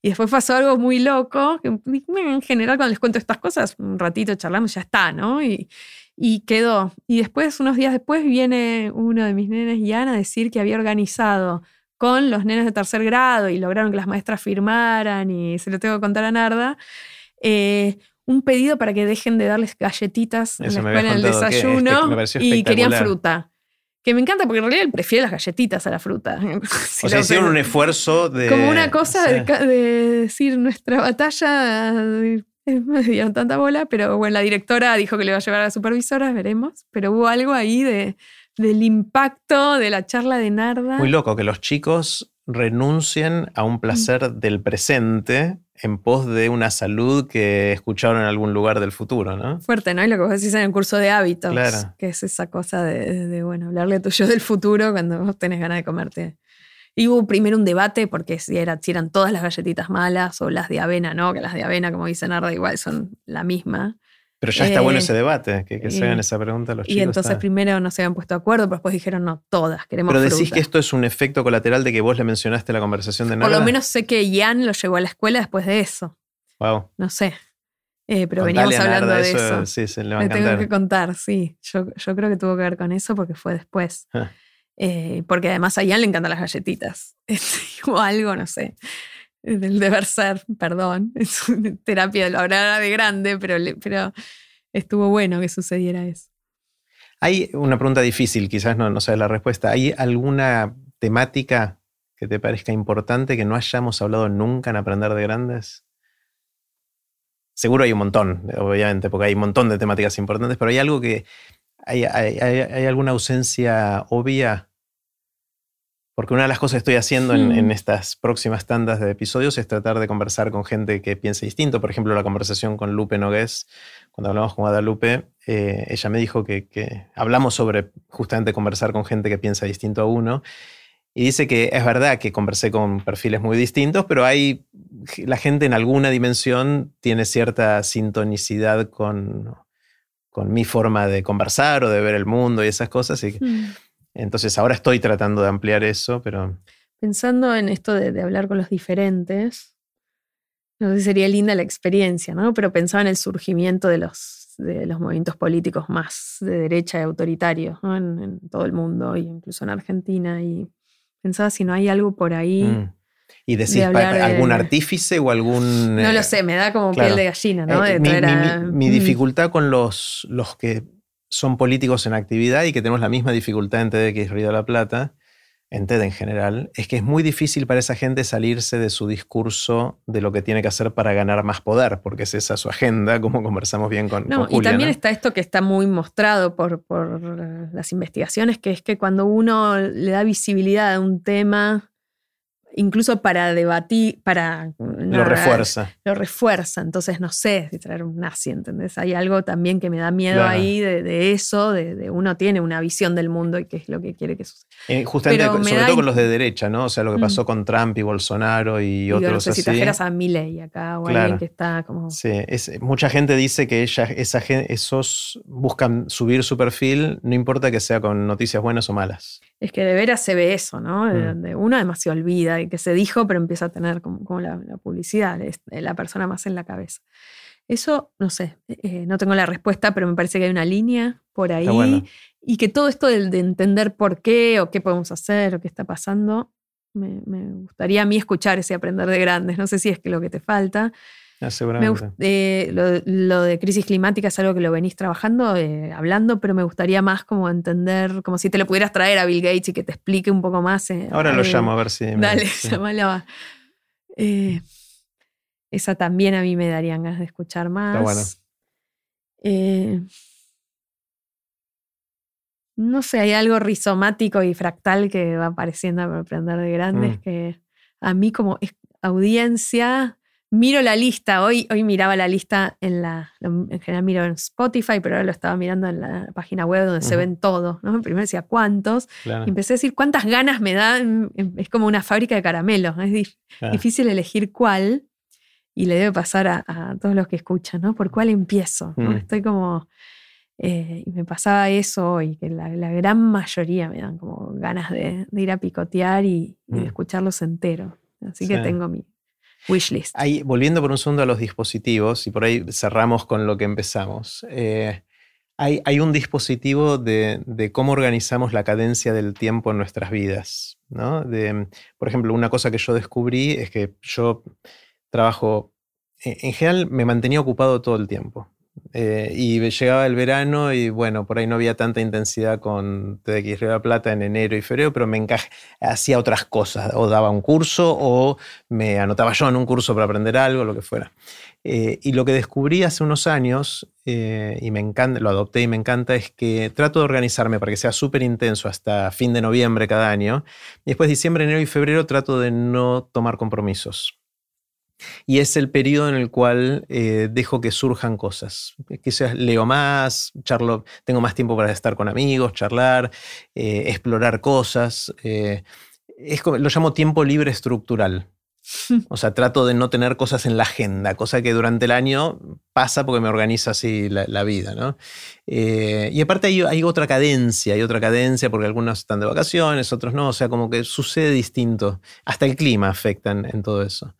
y después pasó algo muy loco, que en general cuando les cuento estas cosas, un ratito charlamos, ya está, ¿no? Y, y quedó. Y después, unos días después, viene uno de mis nenes, Yana, a decir que había organizado con los nenes de tercer grado y lograron que las maestras firmaran y se lo tengo que contar a Narda eh, un pedido para que dejen de darles galletitas en la escuela en el desayuno y querían fruta. Que me encanta porque en realidad él prefiere las galletitas a la fruta. o sea, hicieron un esfuerzo de. Como una cosa de, decir nuestra batalla. me dieron tanta bola, pero bueno, la directora dijo que le iba a llevar a la supervisora, veremos. Pero hubo algo ahí de, del impacto de la charla de Narda. Muy loco que los chicos renuncien a un placer del presente en pos de una salud que escucharon en algún lugar del futuro, ¿no? Fuerte, ¿no? Y lo que vos decís en el curso de hábitos, claro. que es esa cosa de, bueno, hablarle a tu yo del futuro cuando vos tenés ganas de comerte. Y hubo primero un debate porque si, era, si eran todas las galletitas malas o las de avena, ¿no? Que las de avena, como dice Narda, igual son la misma. Pero ya está bueno eh, ese debate, que, se hagan esa pregunta los chicos. Y entonces primero no se habían puesto de acuerdo, pero después dijeron, no, todas, queremos Pero decís que esto es un efecto colateral de que vos le mencionaste la conversación de Narda. Por lo menos sé que Ian lo llevó a la escuela después de eso. Wow. No sé. Eh, pero veníamos hablando de eso. Sí, se le va a tengo que contar, sí. Yo, yo, creo que tuvo que ver con eso porque fue después. Ah. Eh, porque además a Ian le encantan las galletitas. o algo, no sé del deber ser, perdón, es terapia hora de grande, pero, pero estuvo bueno que sucediera eso. Hay una pregunta difícil, quizás no, no sabes la respuesta. ¿Hay alguna temática que te parezca importante que no hayamos hablado nunca en Aprender de Grandes? Seguro hay un montón, obviamente, porque hay un montón de temáticas importantes, pero hay algo que. ¿Hay, hay alguna ausencia obvia porque una de las cosas que estoy haciendo en, estas próximas tandas de episodios es tratar de conversar con gente que piense distinto. Por ejemplo, la conversación con Lupe Nogués, cuando hablamos con Guadalupe, eh, ella me dijo que, hablamos sobre justamente conversar con gente que piensa distinto a uno. Y dice que es verdad que conversé con perfiles muy distintos, pero hay la gente en alguna dimensión tiene cierta sintonicidad con, con mi forma de conversar o de ver el mundo y esas cosas. Y, mm. Entonces ahora estoy tratando de ampliar eso, pero... Pensando en esto de, hablar con los diferentes, no sé si sería linda la experiencia, ¿no? Pero pensaba en el surgimiento de los, de los movimientos políticos más de derecha y autoritarios en, todo el mundo, e incluso en Argentina, y pensaba si no hay algo por ahí. Mm. ¿Y decís algún artífice o algún.? No lo eh, sé, me da como piel de gallina, ¿no? Eh, mi, mm. dificultad con los, los que son políticos en actividad y que tenemos la misma dificultad en TDX Río de la Plata, en TED en general, es que es muy difícil para esa gente salirse de su discurso de lo que tiene que hacer para ganar más poder, porque es esa su agenda, como conversamos bien con, no, Y también está esto que está muy mostrado por, por las investigaciones, que es que cuando uno le da visibilidad a un tema incluso para debatir, para... lo refuerza. Lo refuerza, entonces no sé si traer un nazi, ¿entendés? Hay algo también que me da miedo ahí de, eso, de, uno tiene una visión del mundo y qué es lo que quiere que suceda. Eh, justamente, sobre todo con los de derecha, ¿no? O sea, lo que pasó mm. con Trump y Bolsonaro y, y otros no sé si trajeras a Milley acá o alguien que está como... Sí, mucha gente dice que ella, esa, esos buscan subir su perfil, no importa que sea con noticias buenas o malas. Es que de veras se ve eso, ¿no? Mm. Donde uno además se olvida que se dijo, pero empieza a tener como, la, publicidad, la persona más en la cabeza. Eso, no sé, eh, no tengo la respuesta, pero me parece que hay una línea por ahí y que todo esto de, entender por qué o qué podemos hacer o qué está pasando, me, gustaría a mí escuchar ese aprender de grandes. No sé si es que lo que te falta. Ah, seguramente. Eh, lo, de crisis climática es algo que lo venís trabajando, eh, hablando, pero me gustaría más como entender, como si te lo pudieras traer a Bill Gates y que te explique un poco más. Eh, Ahora lo llamo a ver si. Dale, llámalo. esa también a mí me darían ganas de escuchar más. no sé, hay algo rizomático y fractal que va apareciendo a aprender de grandes mm. que a mí como audiencia miro la lista, hoy, hoy miraba la lista en la, en general miro en Spotify, pero ahora lo estaba mirando en la página web donde se ven todos, ¿no? Primero decía cuántos, y empecé a decir cuántas ganas me em, es como una fábrica de caramelos, es difícil elegir cuál, y le debe pasar a, todos los que escuchan, ¿no? ¿Por cuál empiezo? Mm. Estoy como... Eh, y me pasaba eso hoy, que la, gran mayoría me dan como ganas de, ir a picotear y, de mm. escucharlos enteros. Así que tengo mi, wishlist. Volviendo por un segundo a los dispositivos, y por ahí cerramos con lo que empezamos. Eh, hay, un dispositivo de, cómo organizamos la cadencia del tiempo en nuestras vidas. por ejemplo, una cosa que yo descubrí es que yo trabajo, en general me mantenía ocupado todo el tiempo. Eh, y llegaba el verano y bueno, por ahí no había tanta intensidad con TDX Río de la Plata en enero y febrero, pero me encajé, hacía otras cosas, o daba un curso o me anotaba yo en un curso para aprender algo, lo que fuera. Eh, y lo que descubrí hace unos años, eh, y me encanta, lo adopté y me encanta, es que trato de organizarme para que sea súper intenso hasta fin de noviembre cada año. Y después diciembre, enero y febrero trato de no tomar compromisos. Y es el periodo en el cual eh, dejo que surjan cosas. Quizás leo más, charlo, tengo más tiempo para estar con amigos, charlar, eh, explorar cosas. Eh, es lo llamo tiempo libre estructural. O sea, trato de no tener cosas en la agenda, cosa que durante el año pasa porque me organiza así la, vida, ¿no? y aparte hay, otra cadencia, hay otra cadencia porque algunos están de vacaciones, otros no, o sea, como que sucede distinto. Hasta el clima afecta en todo eso.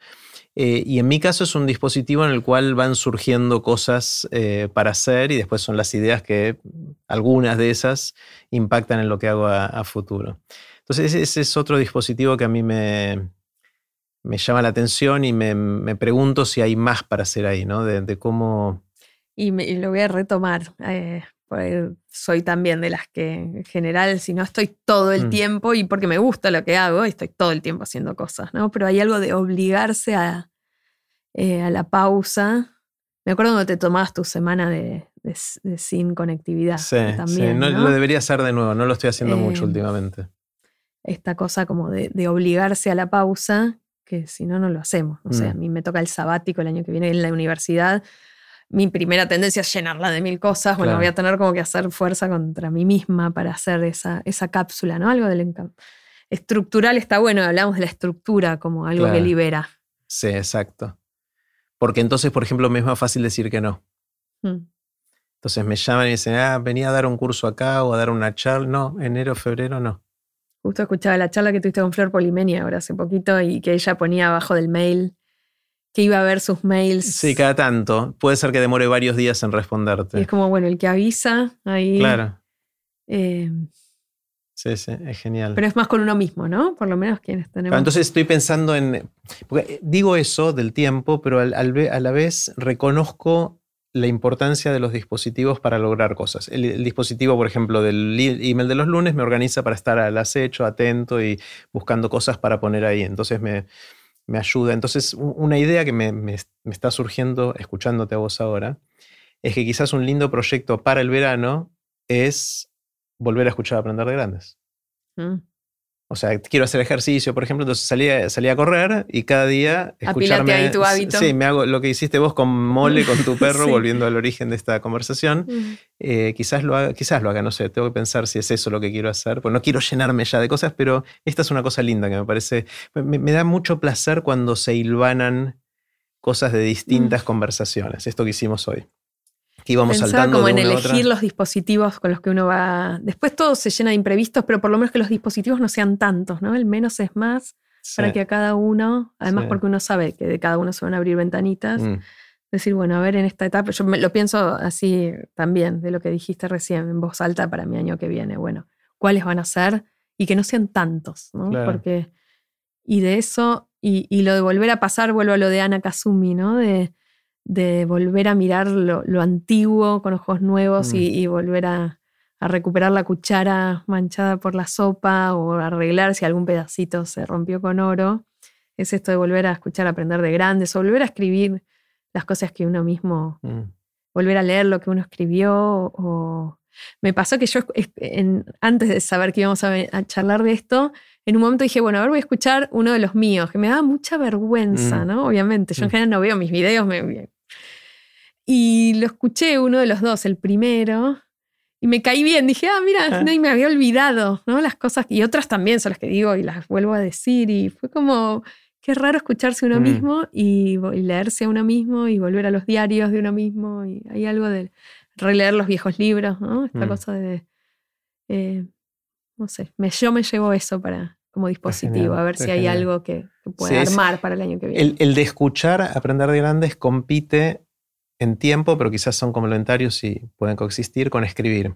Eh, y en mi caso es un dispositivo en el cual van surgiendo cosas eh, para hacer y después son las ideas que algunas de esas impactan en lo que hago a, futuro. Entonces ese es otro dispositivo que a mí me, me llama la atención y me, pregunto si hay más para hacer ahí, ¿no? De, cómo... Y, lo voy a retomar. Eh, soy también de las que en general, si no estoy todo el mm. tiempo y porque me gusta lo que hago, estoy todo el tiempo haciendo cosas, ¿no? Pero hay algo de obligarse a, eh, a la pausa. Me acuerdo cuando te tomabas tu semana de, sin conectividad. Sí, también, No, lo debería hacer de nuevo, no lo estoy haciendo mucho eh, últimamente. Esta cosa como de, obligarse a la pausa, que si no, no lo hacemos. O sea, mm. a mí me toca el sabático el año que viene en la universidad mi primera tendencia es llenarla de mil cosas. Bueno, voy a tener como que hacer fuerza contra mí misma para hacer esa, esa cápsula, ¿no? Algo del estructural está bueno, hablamos de la estructura como algo que libera. Sí, exacto. Porque entonces, por ejemplo, me es más fácil decir que no. Mm. Entonces me llaman y dicen, ah, venía a dar un curso acá o a dar una charla. No, enero, febrero, no. Justo escuchaba la charla que tuviste con Flor Polimenia ahora hace poquito y que ella ponía abajo del mail que iba a ver sus mails. Sí, cada tanto. Puede ser que demore varios días en responderte. es como, bueno, el que avisa ahí. Claro. Eh, sí, sí, es genial. Pero es más con uno mismo, ¿no? Por lo menos quienes tenemos. entonces estoy pensando en. Porque digo eso del tiempo, pero al, a la vez reconozco la importancia de los dispositivos para lograr cosas. El, dispositivo, por ejemplo, del email de los lunes me organiza para estar al acecho, atento y buscando cosas para poner ahí. Entonces me, ayuda. Entonces, una idea que me, está surgiendo escuchándote a vos ahora es que quizás un lindo proyecto para el verano es volver a escuchar Aprender de Grandes. Mm. O sea, quiero hacer ejercicio, por ejemplo, entonces salía, salía a correr y cada día escucharme. ahí tu hábito. Sí, me hago lo que hiciste vos con Mole, con tu perro, volviendo al origen de esta conversación. Eh, quizás, lo haga, quizás lo haga, no sé, tengo que pensar si es eso lo que quiero hacer. Pues no quiero llenarme ya de cosas, pero esta es una cosa linda que me parece. Me, da mucho placer cuando se hilvanan cosas de distintas mm. conversaciones. Esto que hicimos hoy que íbamos saltando como en elegir los dispositivos con los que uno va. Después todo se llena de imprevistos, pero por lo menos que los dispositivos no sean tantos, ¿no? El menos es más para que a cada uno, además porque uno sabe que de cada uno se van a abrir ventanitas. Mm. Decir, bueno, a ver, en esta etapa, yo lo pienso así también, de lo que dijiste recién, en voz alta para mi año que viene. Bueno, ¿cuáles van a ser? Y que no sean tantos, ¿no? Porque. Y de eso, y, y, lo de volver a pasar, vuelvo a lo de Ana Kazumi, ¿no? De de volver a mirar lo, antiguo con ojos nuevos y, mm. volver a, recuperar la cuchara manchada por la sopa o arreglar si algún pedacito se rompió con oro. Es esto de volver a escuchar, aprender de grandes, o volver a escribir las cosas que uno mismo, mm. volver a leer lo que uno escribió. O... Me pasó que yo, antes de saber que íbamos a, charlar de esto, en un momento dije, bueno, a ver voy a escuchar uno de los míos, que me daba mucha vergüenza, mm. ¿no? Obviamente, yo en general no veo mis videos, me, y lo escuché uno de los dos, el primero, y me caí bien. Dije, ah, mira, ah. me había olvidado, ¿no? Las cosas, y otras también son las que digo y las vuelvo a decir. Y fue como, qué raro escucharse uno mm. mismo y, leerse a uno mismo y volver a los diarios de uno mismo. Y hay algo de releer los viejos libros, ¿no? Esta mm. cosa de, eh, no sé, me, yo me llevo eso para como dispositivo, a ver si hay algo que, pueda armar para el año que viene. El, el de escuchar, aprender de grandes, compite en tiempo, pero quizás son complementarios y pueden coexistir con escribir.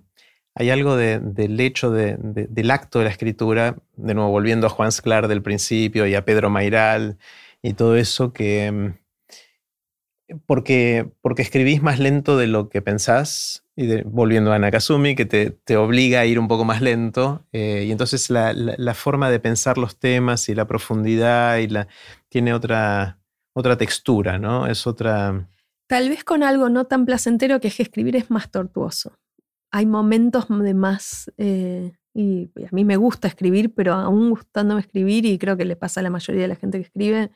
Hay algo del hecho del acto de la escritura, de nuevo volviendo a Juan Sclar del principio y a Pedro Mairal y todo eso, que mm, porque, porque escribís más lento de lo que pensás, y volviendo a Nakazumi, que te, obliga a ir un poco más lento, eh, y entonces la, forma de pensar los temas y la profundidad y la, tiene otra, otra textura, ¿no? Es otra Tal vez con algo no tan placentero que es que escribir es más tortuoso. Hay momentos de más... Eh, y a mí me gusta escribir, pero aún gustándome escribir, y creo que le pasa a la mayoría de la gente que escribe,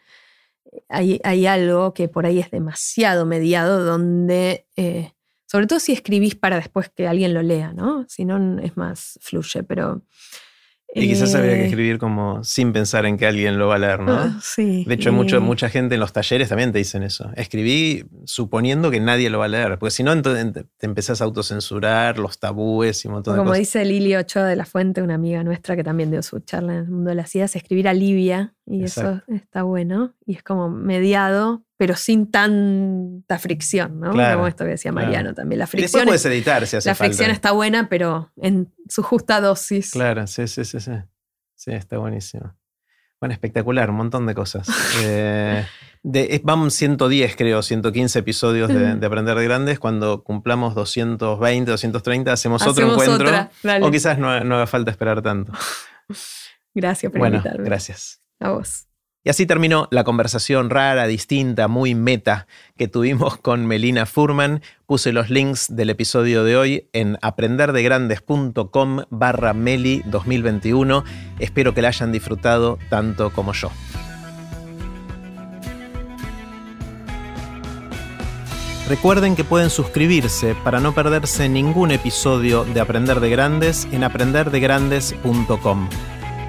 hay, hay algo que por ahí es demasiado mediado, donde, eh, sobre todo si escribís para después que alguien lo lea, ¿no? Si no, es más fluye, pero y quizás habría que eh, escribir como sin pensar en que alguien lo va a leer, ¿no? Ah, sí. De hecho, mucho, mucha gente en los talleres también te dicen eso. Escribí suponiendo que nadie lo va a leer, porque si no, entonces te empezás a autocensurar, los tabúes y un montón de cosas. Como dice Lili Ochoa de la Fuente, una amiga nuestra que también dio su charla en el mundo de las ideas, escribir alivia, y eso está bueno. Y es como mediado, pero sin tanta fricción, ¿no? Como esto que decía Mariano también. La fricción. puedes editar si hace La fricción está buena, pero en su justa dosis. Claro, sí, sí, sí, sí. Sí, está buenísimo. Bueno, espectacular, un montón de cosas. eh, de, vamos 110, creo, 115 episodios de, Aprender de Grandes. Cuando cumplamos 220, 230, hacemos, otro encuentro. O quizás no, haga falta esperar tanto. Gracias por bueno, Gracias. A vos. Y así terminó la conversación rara, distinta, muy meta que tuvimos con Melina Furman. Puse los links del episodio de hoy en aprenderdegrandes.com barra Meli 2021. Espero que la hayan disfrutado tanto como yo. Recuerden que pueden suscribirse para no perderse ningún episodio de Aprender de Grandes en aprenderdegrandes.com.